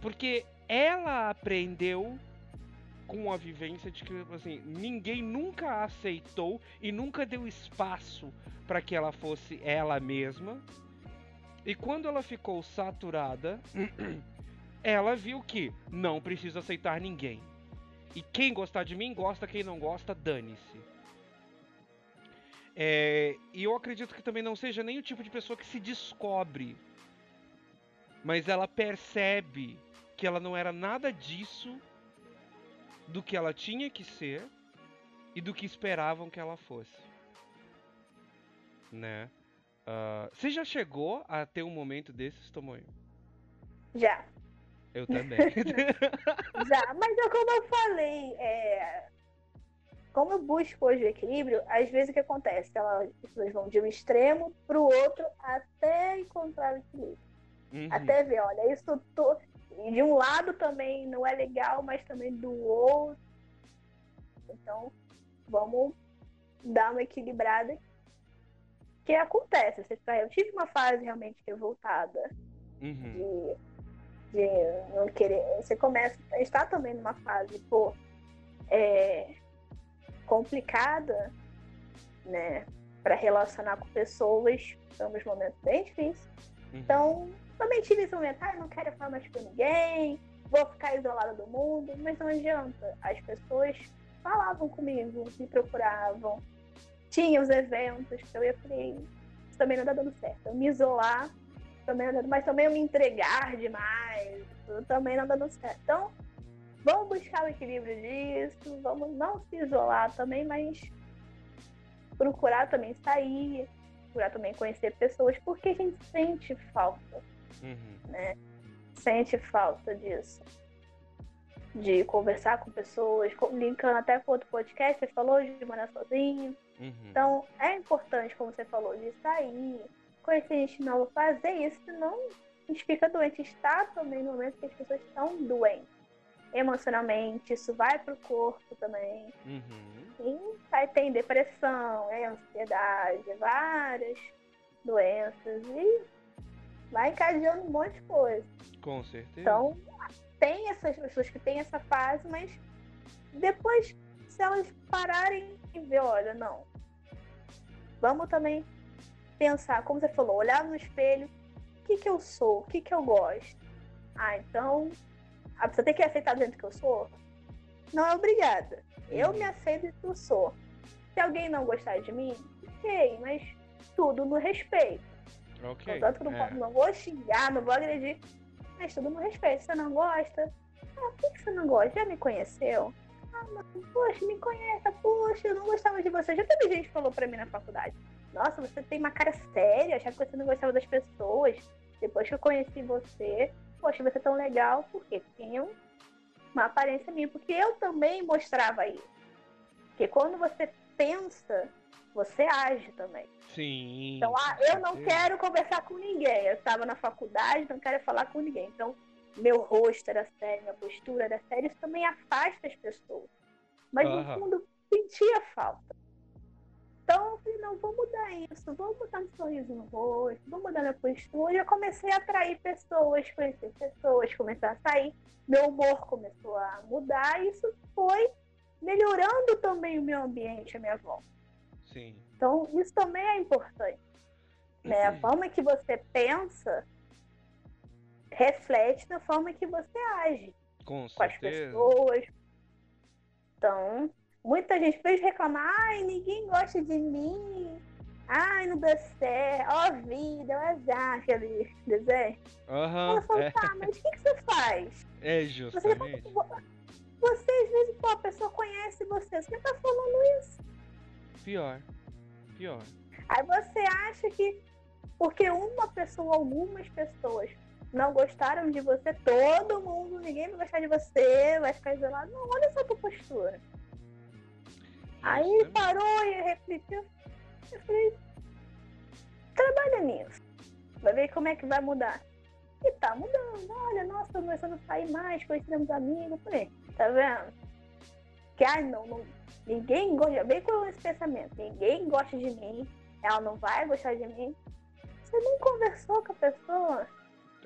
[SPEAKER 2] Porque ela aprendeu com a vivência de que assim, ninguém nunca aceitou e nunca deu espaço para que ela fosse ela mesma. E quando ela ficou saturada, ela viu que não precisa aceitar ninguém. E quem gostar de mim gosta, quem não gosta, dane-se. É, e eu acredito que também não seja nem o tipo de pessoa que se descobre, mas ela percebe que ela não era nada disso do que ela tinha que ser e do que esperavam que ela fosse. Né? Uh, você já chegou a ter um momento desses, Tomoyo?
[SPEAKER 1] Já.
[SPEAKER 2] Eu também.
[SPEAKER 1] Já, mas é como eu falei, é... como eu busco hoje o equilíbrio, às vezes o que acontece? Elas, as pessoas vão de um extremo para o outro até encontrar o equilíbrio.
[SPEAKER 2] Uhum.
[SPEAKER 1] Até ver, olha, isso tô... de um lado também não é legal, mas também do outro. Então, vamos dar uma equilibrada. Que acontece, tá, eu tive uma fase realmente revoltada
[SPEAKER 2] Uhum.
[SPEAKER 1] de, de não querer. Você começa a estar também numa fase, pô, é, complicada, né? Para relacionar com pessoas. São uns momentos bem difíceis.
[SPEAKER 2] Uhum.
[SPEAKER 1] Então, também tive esse momento, ah, não quero falar mais com ninguém, vou ficar isolada do mundo, mas não adianta. As pessoas falavam comigo, me procuravam, tinha os eventos, então eu falei, isso também não tá dando certo. Eu me isolar, também não, mas também eu me entregar demais, também não tá dando certo. Então, vamos buscar o equilíbrio disso, vamos não se isolar também, mas procurar também sair, procurar também conhecer pessoas, porque a gente sente falta
[SPEAKER 2] Uhum.
[SPEAKER 1] né? Sente falta disso. De conversar com pessoas, linkando até com outro podcast, você falou de morar sozinho.
[SPEAKER 2] Uhum.
[SPEAKER 1] Então, é importante, como você falou, de sair, conhecer gente nova, fazer isso, senão a gente fica doente. Está também no momento que as pessoas estão doentes. Emocionalmente, isso vai pro corpo também.
[SPEAKER 2] Uhum.
[SPEAKER 1] E vai ter depressão, é ansiedade, várias doenças. E vai encadeando um monte de coisa.
[SPEAKER 2] Com certeza.
[SPEAKER 1] Então, tem essas pessoas que têm essa fase, mas depois, se elas pararem e ver, olha, não. Vamos também pensar, como você falou, olhar no espelho, o que, que eu sou, o que, que eu gosto. Ah, então, a pessoa tem que aceitar dentro que eu sou? Não é obrigada. Eu me aceito e eu sou. Se alguém não gostar de mim, ok, mas tudo no respeito.
[SPEAKER 2] ok.
[SPEAKER 1] Que eu não,
[SPEAKER 2] é.
[SPEAKER 1] posso- não vou xingar, não vou agredir, mas tudo no respeito. Você não gosta? Ah, por que que você não gosta? Já me conheceu? Ah, mas, poxa, me conhece. Poxa, eu não gostava de você. Já teve gente que falou pra mim na faculdade. Nossa, você tem uma cara séria, achava que você não gostava das pessoas. Depois que eu conheci você, poxa, você é tão legal. Porque um- uma aparência minha. Porque eu também mostrava isso. Porque quando você pensa, você age também.
[SPEAKER 2] Sim.
[SPEAKER 1] Então, ah, eu não
[SPEAKER 2] certeza.
[SPEAKER 1] quero conversar com ninguém. Eu estava na faculdade, não quero falar com ninguém. Então, meu rosto era sério, minha postura era séria. Isso também afasta as pessoas. Mas, no fundo, sentia falta. Então, eu falei, não, vou mudar isso. Vou botar um sorriso no rosto, vou mudar minha postura. Eu comecei a atrair pessoas, conhecer pessoas, começar a sair. Meu humor começou a mudar. E isso foi melhorando também o meu ambiente, a minha volta.
[SPEAKER 2] Sim.
[SPEAKER 1] Então, isso também é importante. Né? A forma que você pensa reflete na forma que você age
[SPEAKER 2] Com
[SPEAKER 1] com as pessoas. Então, muita gente fez reclamar, ai, ninguém gosta de mim. Ai, não deu certo. Ó, vida, é um azar, aquele desenho.
[SPEAKER 2] Aham.
[SPEAKER 1] Ela falou,
[SPEAKER 2] É,
[SPEAKER 1] tá, mas o que, que você faz?
[SPEAKER 2] é
[SPEAKER 1] Você,
[SPEAKER 2] justamente.
[SPEAKER 1] você, às vezes, pô, a pessoa conhece você. Você tá falando isso.
[SPEAKER 2] Pior. Pior.
[SPEAKER 1] Aí você acha que porque uma pessoa, algumas pessoas não gostaram de você, todo mundo, ninguém vai gostar de você, vai ficar isolado. Não, olha só a tua postura. Aí ele
[SPEAKER 2] Justamente.
[SPEAKER 1] parou e refletiu. Eu falei, trabalha nisso. Vai ver como é que vai mudar. E tá mudando. Olha, nossa, tô começando a sair mais, conhecendo amigos. Falei, tá vendo? Que, ai, não, não, ninguém gosta. Bem com esse pensamento. Ninguém gosta de mim. Ela não vai gostar de mim. Você nem conversou com a pessoa.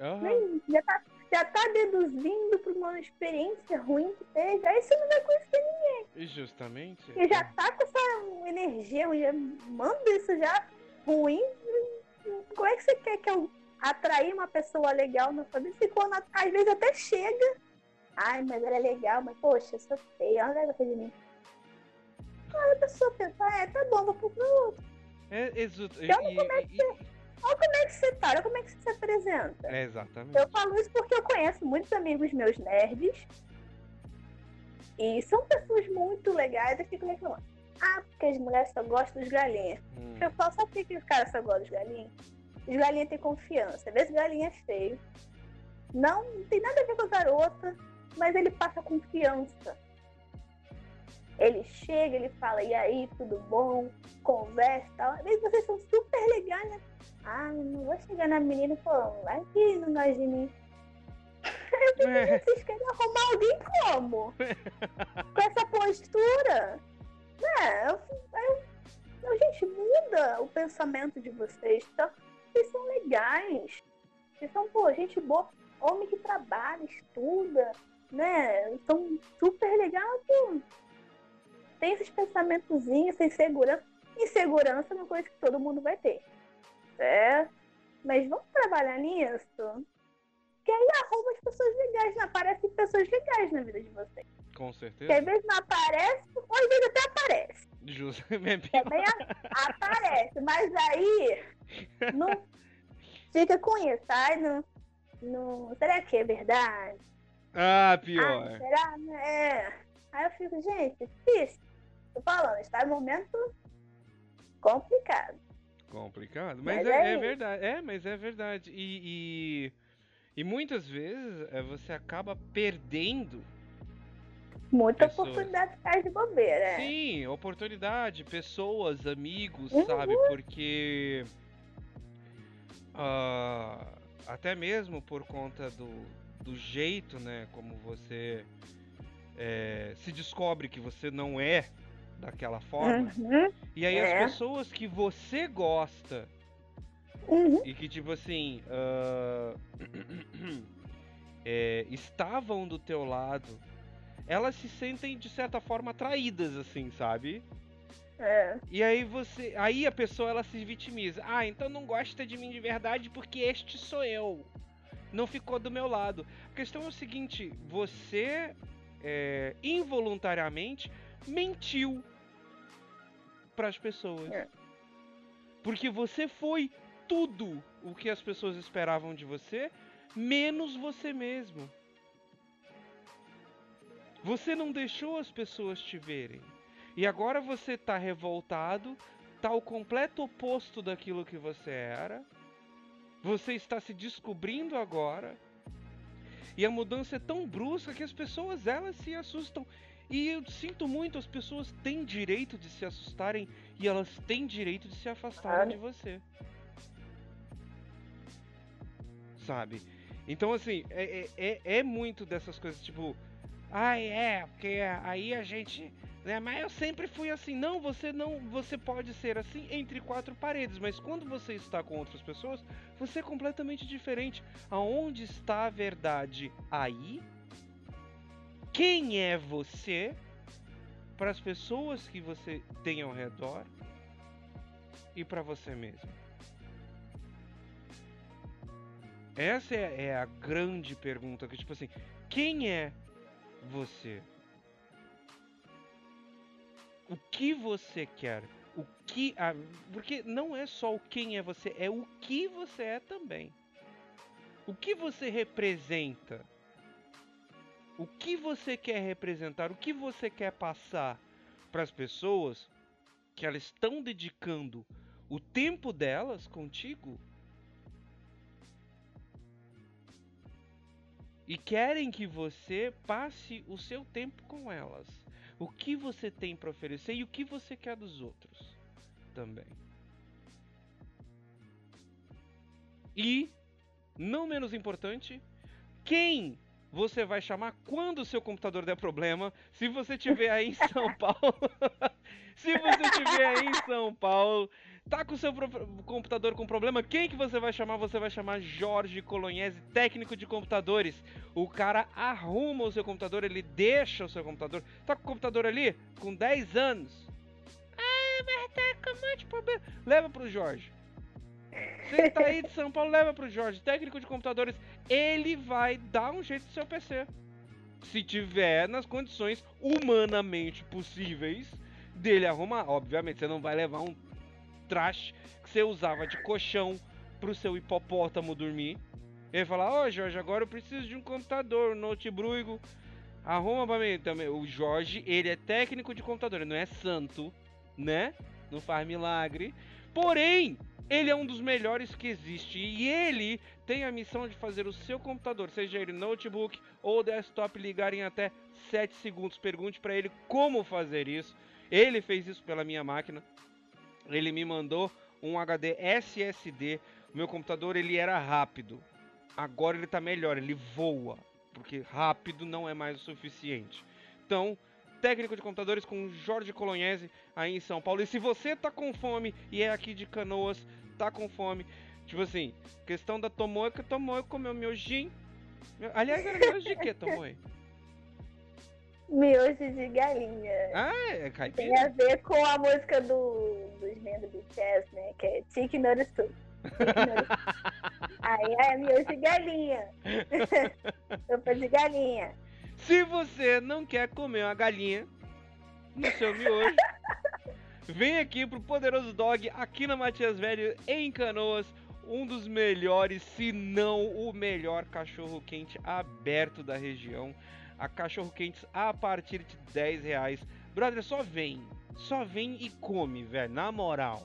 [SPEAKER 2] Aham.
[SPEAKER 1] Nem, já, tá, já tá deduzindo por uma experiência ruim que teve. Aí você não vai conhecer
[SPEAKER 2] E Justamente.
[SPEAKER 1] e já tá com essa energia já manda isso já ruim. Como é que você quer que eu atrair uma pessoa legal na vida? Se quando às vezes até chega. Ai, mas ela é legal, mas poxa, eu sou feia, ela vai gostar de mim. Aí a pessoa pensa, é, tá bom, vou procurar outro.
[SPEAKER 2] É, exato.
[SPEAKER 1] Eu não começo Olha como é que você tá, olha como é que você se apresenta.
[SPEAKER 2] é, exatamente.
[SPEAKER 1] Eu falo isso porque eu conheço muitos amigos meus nerds. E são pessoas muito legais. Eu fico reclamando. Ah, porque as mulheres só gostam dos galinhas.
[SPEAKER 2] Hum,
[SPEAKER 1] Eu falo, sabe por que os caras só gostam dos galinhas? Os galinhas têm confiança. Às vezes galinha é feio. Não, não tem nada a ver com a garota, mas ele passa confiança. Ele chega, ele fala, e aí, tudo bom? Conversa e tal. Às vezes vocês são super legais, né? Ah, não vou chegar na menina e falar, vai que não gosta de mim. É. vocês querem arrumar alguém como? Com essa postura? Né? Eu, eu, eu, gente, muda o pensamento de vocês, tá? Vocês são legais. Vocês são, pô, gente boa. Homem que trabalha, estuda, né? São super legais. Tem esses pensamentozinhos, essa insegurança. Insegurança é uma coisa que todo mundo vai ter. Certo? Mas vamos trabalhar nisso? Que aí arruma as pessoas legais, não aparecem pessoas legais na vida de vocês.
[SPEAKER 2] Com certeza.
[SPEAKER 1] Que às vezes não aparece, ou às vezes até aparece.
[SPEAKER 2] Justo.
[SPEAKER 1] Também aparece, mas aí não fica com isso, tá? Não, não, será que é verdade?
[SPEAKER 2] Ah, pior.
[SPEAKER 1] Ah, será? É. Aí eu fico, gente, difícil. Tô falando, está no momento complicado.
[SPEAKER 2] Complicado, mas, mas é, é, é verdade. É, mas é verdade. E, e, e muitas vezes é, você acaba perdendo
[SPEAKER 1] Muita pessoas. oportunidade de de bobeira. É.
[SPEAKER 2] Sim, oportunidade, pessoas, amigos, uhum. sabe? Porque. Uh, até mesmo por conta do, do jeito, né? Como você é, se descobre que você não é daquela forma. Uhum. E aí é. as pessoas que você gosta uhum. e que, tipo assim. Uh, é, estavam do teu lado elas se sentem de certa forma traídas, assim, sabe?
[SPEAKER 1] É.
[SPEAKER 2] E aí você. Aí a pessoa ela se vitimiza. Ah, então não gosta de mim de verdade porque este sou eu. Não ficou do meu lado. A questão é o seguinte: você é, involuntariamente mentiu para as pessoas. É. Porque você foi tudo o que as pessoas esperavam de você, menos você mesmo. Você não deixou as pessoas te verem. E agora você está revoltado, está o completo oposto daquilo que você era. Você está se descobrindo agora. E a mudança é tão brusca que as pessoas elas se assustam. E eu sinto muito, as pessoas têm direito de se assustarem e elas têm direito de se afastarem de você. Sabe? Então, assim, é, é, é, é muito dessas coisas, tipo, Ai, é, porque aí a gente. Né, mas eu sempre fui assim. Não, você não. Você pode ser assim entre quatro paredes, mas quando você está com outras pessoas, você é completamente diferente. Aonde está a verdade? Aí? Quem é você para as pessoas que você tem ao redor e para você mesmo? Essa é, é a grande pergunta que tipo assim, quem é você? O que você quer? O que. Ah, porque não é só o quem é você, é o que você é também. O que você representa? O que você quer representar? O que você quer passar para as pessoas que elas estão dedicando o tempo delas contigo e querem que você passe o seu tempo com elas. O que você tem para oferecer e o que você quer dos outros também. E, não menos importante, quem você vai chamar quando o seu computador der problema. Se você tiver aí em São Paulo, se você tiver aí em São Paulo, Tá com o seu computador com problema? Quem que você vai chamar? Você vai chamar Jorge Colognese, técnico de computadores. O cara arruma o seu computador, ele deixa o seu computador. Tá com o computador ali? Com 10 anos. Ah, mas tá com um monte de problema. Leva pro Jorge. Você tá aí de São Paulo, leva pro Jorge, técnico de computadores. Ele vai dar um jeito no seu PC. Se tiver nas condições humanamente possíveis dele arrumar. Obviamente, você não vai levar um trash que você usava de colchão pro seu hipopótamo dormir. Ele fala, ó oh, Jorge, agora eu preciso de um computador, um notebook. Arruma pra mim também. O Jorge, ele é técnico de computador, ele não é santo, né? Não faz milagre. Porém, Ele é um dos melhores que existe e ele tem a missão de fazer o seu computador, seja ele notebook ou desktop, ligar em até 7 segundos. Pergunte para ele como fazer isso. Ele fez isso pela minha máquina. Ele me mandou um HD SSD. Meu computador ele era rápido. Agora ele está melhor, ele voa, porque rápido não é mais o suficiente. Então, técnico de computadores com Jorge Colognese aí em São Paulo. E se você tá com fome e é aqui de Canoas, tá com fome, tipo assim, questão da Tomoe, que Tomoe comeu miojinho. Aliás, era miojo de que, Tomoe?
[SPEAKER 1] Miojo de galinha.
[SPEAKER 2] Ah, é caipira?
[SPEAKER 1] Tem a ver com a música do, dos membros do BTS, né? Que é Chicken Soup. Aí é miojo de galinha. Sopa de galinha.
[SPEAKER 2] Se você não quer comer uma galinha no seu miojo, vem aqui pro Poderoso Dog, aqui na Matias Velho, em Canoas, um dos melhores, se não o melhor cachorro quente aberto da região. A cachorro quentes a partir de 10 reais. Brother, só vem. Só vem e come, velho. Na moral.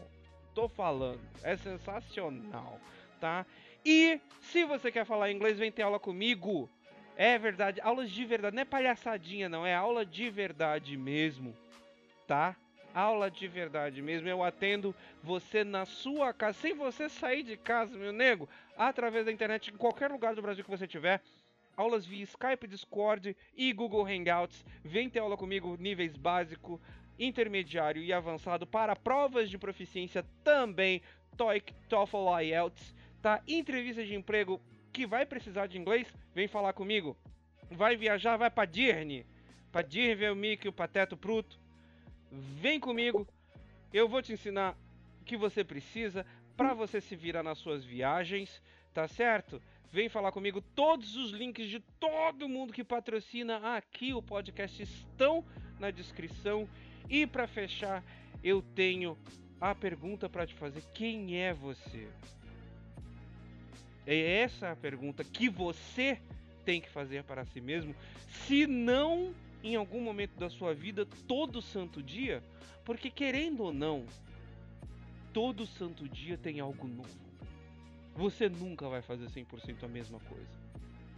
[SPEAKER 2] Tô falando. É sensacional, tá? E se você quer falar inglês, vem ter aula comigo. É verdade, aulas de verdade, não é palhaçadinha não, é aula de verdade mesmo, tá? Aula de verdade mesmo, eu atendo você na sua casa, sem você sair de casa, meu nego, através da internet, em qualquer lugar do Brasil que você tiver. Aulas via Skype, Discord e Google Hangouts. Vem ter aula comigo, níveis básico, intermediário e avançado para provas de proficiência também, TOEIC, TOEFL, IELTS, tá? Entrevista de emprego que vai precisar de inglês, vem falar comigo. Vai viajar, vai pra Disney. Pra Disney ver o Mickey, o Pateta, o Pruto. Vem comigo. Eu vou te ensinar o que você precisa para você se virar nas suas viagens, tá certo? Vem falar comigo. Todos os links de todo mundo que patrocina aqui o podcast estão na descrição. E para fechar, eu tenho a pergunta para te fazer: quem é você? É essa a pergunta que você tem que fazer para si mesmo, se não em algum momento da sua vida, todo santo dia, porque querendo ou não, todo santo dia tem algo novo. Você nunca vai fazer 100% a mesma coisa.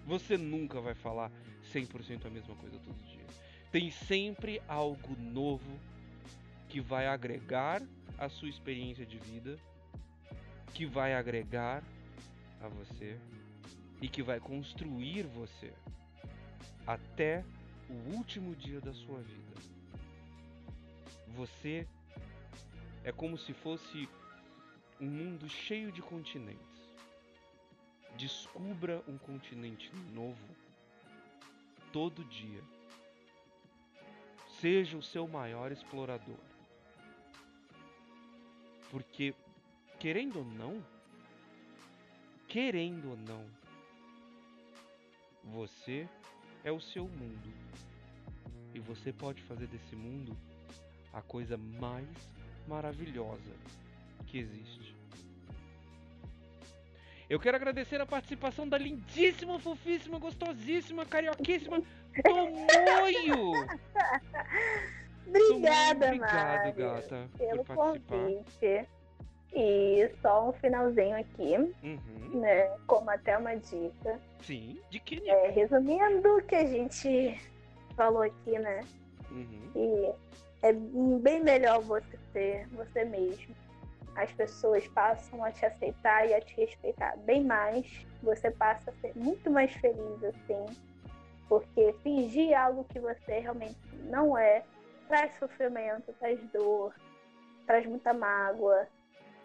[SPEAKER 2] Você nunca vai falar 100% a mesma coisa todo dia. Tem sempre algo novo que vai agregar a sua experiência de vida, que vai agregar você e que vai construir você até o último dia da sua vida. Você é como se fosse um mundo cheio de continentes. Descubra um continente novo todo dia. Seja o seu maior explorador. Porque, querendo ou não, querendo ou não, você é o seu mundo. E você pode fazer desse mundo a coisa mais maravilhosa que existe. Eu quero agradecer a participação da lindíssima, fofíssima, gostosíssima, carioquíssima Tomoio!
[SPEAKER 1] Obrigada,
[SPEAKER 2] Obrigado,
[SPEAKER 1] Mário,
[SPEAKER 2] gata,
[SPEAKER 1] pelo
[SPEAKER 2] por participar.
[SPEAKER 1] convite. E só um finalzinho aqui,
[SPEAKER 2] Uhum.
[SPEAKER 1] né? Como até uma dica.
[SPEAKER 2] Sim, de que nível?
[SPEAKER 1] É, resumindo o que a gente falou aqui, né?
[SPEAKER 2] Uhum.
[SPEAKER 1] E é bem melhor você ser você mesmo. As pessoas passam a te aceitar e a te respeitar bem mais. Você passa a ser muito mais feliz assim. Porque fingir algo que você realmente não é traz sofrimento, traz dor, traz muita mágoa.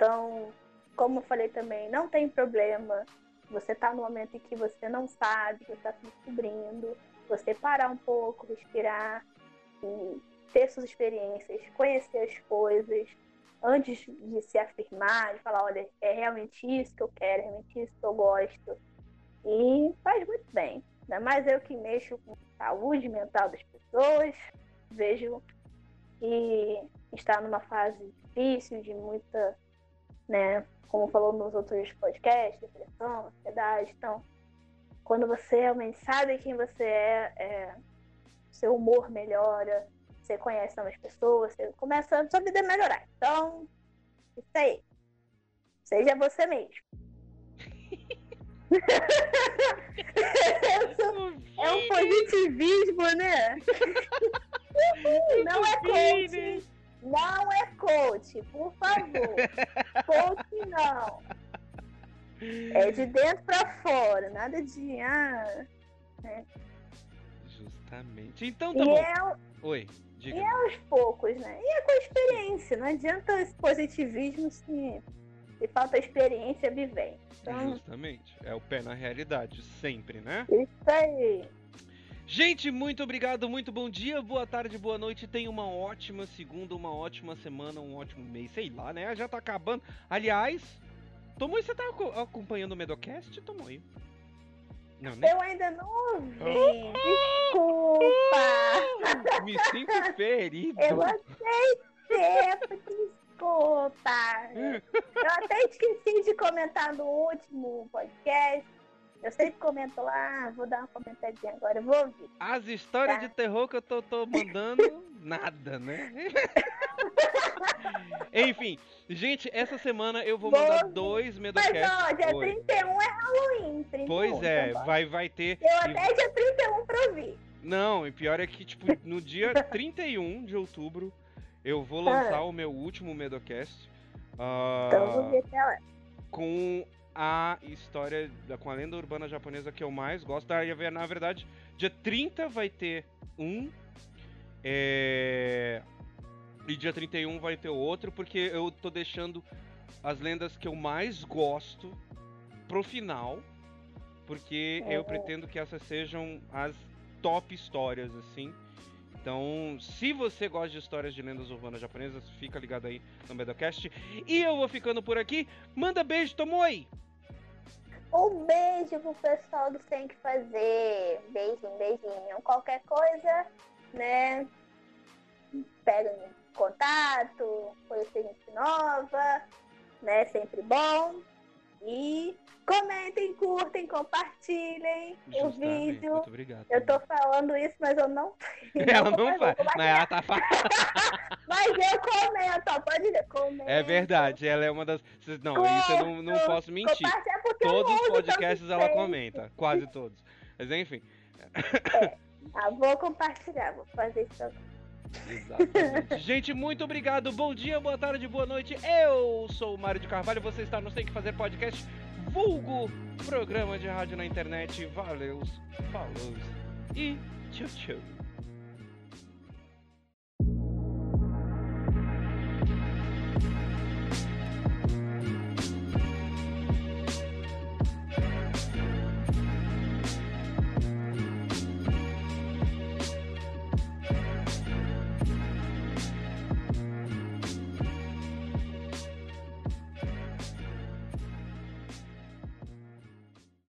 [SPEAKER 1] Então, como eu falei também, não tem problema. Você tá no momento em que você não sabe, você está se descobrindo. Você parar um pouco, respirar ter suas experiências, conhecer as coisas antes de se afirmar, de falar, olha, é realmente isso que eu quero, é realmente isso que eu gosto. E faz muito bem. Ainda mais eu que mexo com saúde mental das pessoas, vejo que está numa fase difícil, de muita, né, como falou nos outros podcasts, depressão, ansiedade. Então, quando você realmente sabe quem você é, é seu humor melhora, você conhece novas pessoas, você começa a sua vida a melhorar. Então, isso aí. Seja você mesmo. é um positivismo, né? Não é coach. Não é coach, por favor. Coach não. É de dentro pra fora, nada de. Ah, né?
[SPEAKER 2] Justamente. Então tá e bom. É, Oi,
[SPEAKER 1] diga. E é aos poucos, né? E é com experiência. Não adianta esse positivismo se, se falta experiência, vivência.
[SPEAKER 2] Então... Justamente. É o pé na realidade, sempre, né?
[SPEAKER 1] Isso aí.
[SPEAKER 2] Gente, muito obrigado, muito bom dia, boa tarde, boa noite. Tenha uma ótima segunda, uma ótima semana, um ótimo mês, sei lá, né? Já tá acabando. Aliás, Tomoe, você tá acompanhando o Medocast, Tomoe?
[SPEAKER 1] Não, né? Eu ainda não ouvi. Desculpa.
[SPEAKER 2] Me sinto ferido.
[SPEAKER 1] Eu aceitei, desculpa. Eu até esqueci de comentar no último podcast. Eu sempre comento lá, vou dar uma comentadinha agora, vou ouvir.
[SPEAKER 2] As histórias tá? de terror que eu tô, tô mandando, nada, né? Enfim, gente, essa semana eu vou, vou mandar ouvir. dois Medocasts.
[SPEAKER 1] Mas ó, dia Oi. 31 é Halloween. 31,
[SPEAKER 2] pois é, então vai, vai ter.
[SPEAKER 1] Eu até dia 31 pra ouvir.
[SPEAKER 2] Não, e pior é que, tipo, no dia 31 de outubro, eu vou lançar ah. o meu último Medocast. Uh, então vou ver até lá. Com a história com a lenda urbana japonesa que eu mais gosto. Na verdade, dia 30 vai ter um. É... E dia 31 vai ter outro, porque eu tô deixando as lendas que eu mais gosto pro final. Porque eu pretendo que essas sejam as top histórias, assim. Então, se você gosta de histórias de lendas urbanas japonesas, fica ligado aí no Medocast. E eu vou ficando por aqui. Manda beijo, Tomoe!
[SPEAKER 1] Um beijo pro pessoal do Tem Que Fazer. Beijinho, beijinho. Qualquer coisa, né? Pega em contato, conhecer gente nova, né? Sempre bom. E comentem, curtem, compartilhem Justamente. o vídeo.
[SPEAKER 2] Muito obrigado.
[SPEAKER 1] Eu tô falando isso, mas eu não.
[SPEAKER 2] Ela não faz. Mas ela tá
[SPEAKER 1] falando. mas eu comento, pode ver. Comento.
[SPEAKER 2] É verdade, ela é uma das. Não, isso eu não, não posso mentir. Todos os podcasts ela comenta, quase todos. Mas enfim.
[SPEAKER 1] É. Ah, vou compartilhar, vou fazer isso agora.
[SPEAKER 2] Exatamente. Gente, muito obrigado. Bom dia, boa tarde, boa noite. Eu sou o Mário de Carvalho. Você está no Tem Que Fazer Podcast, vulgo programa de rádio na internet. Valeu, falou e tchau, tchau.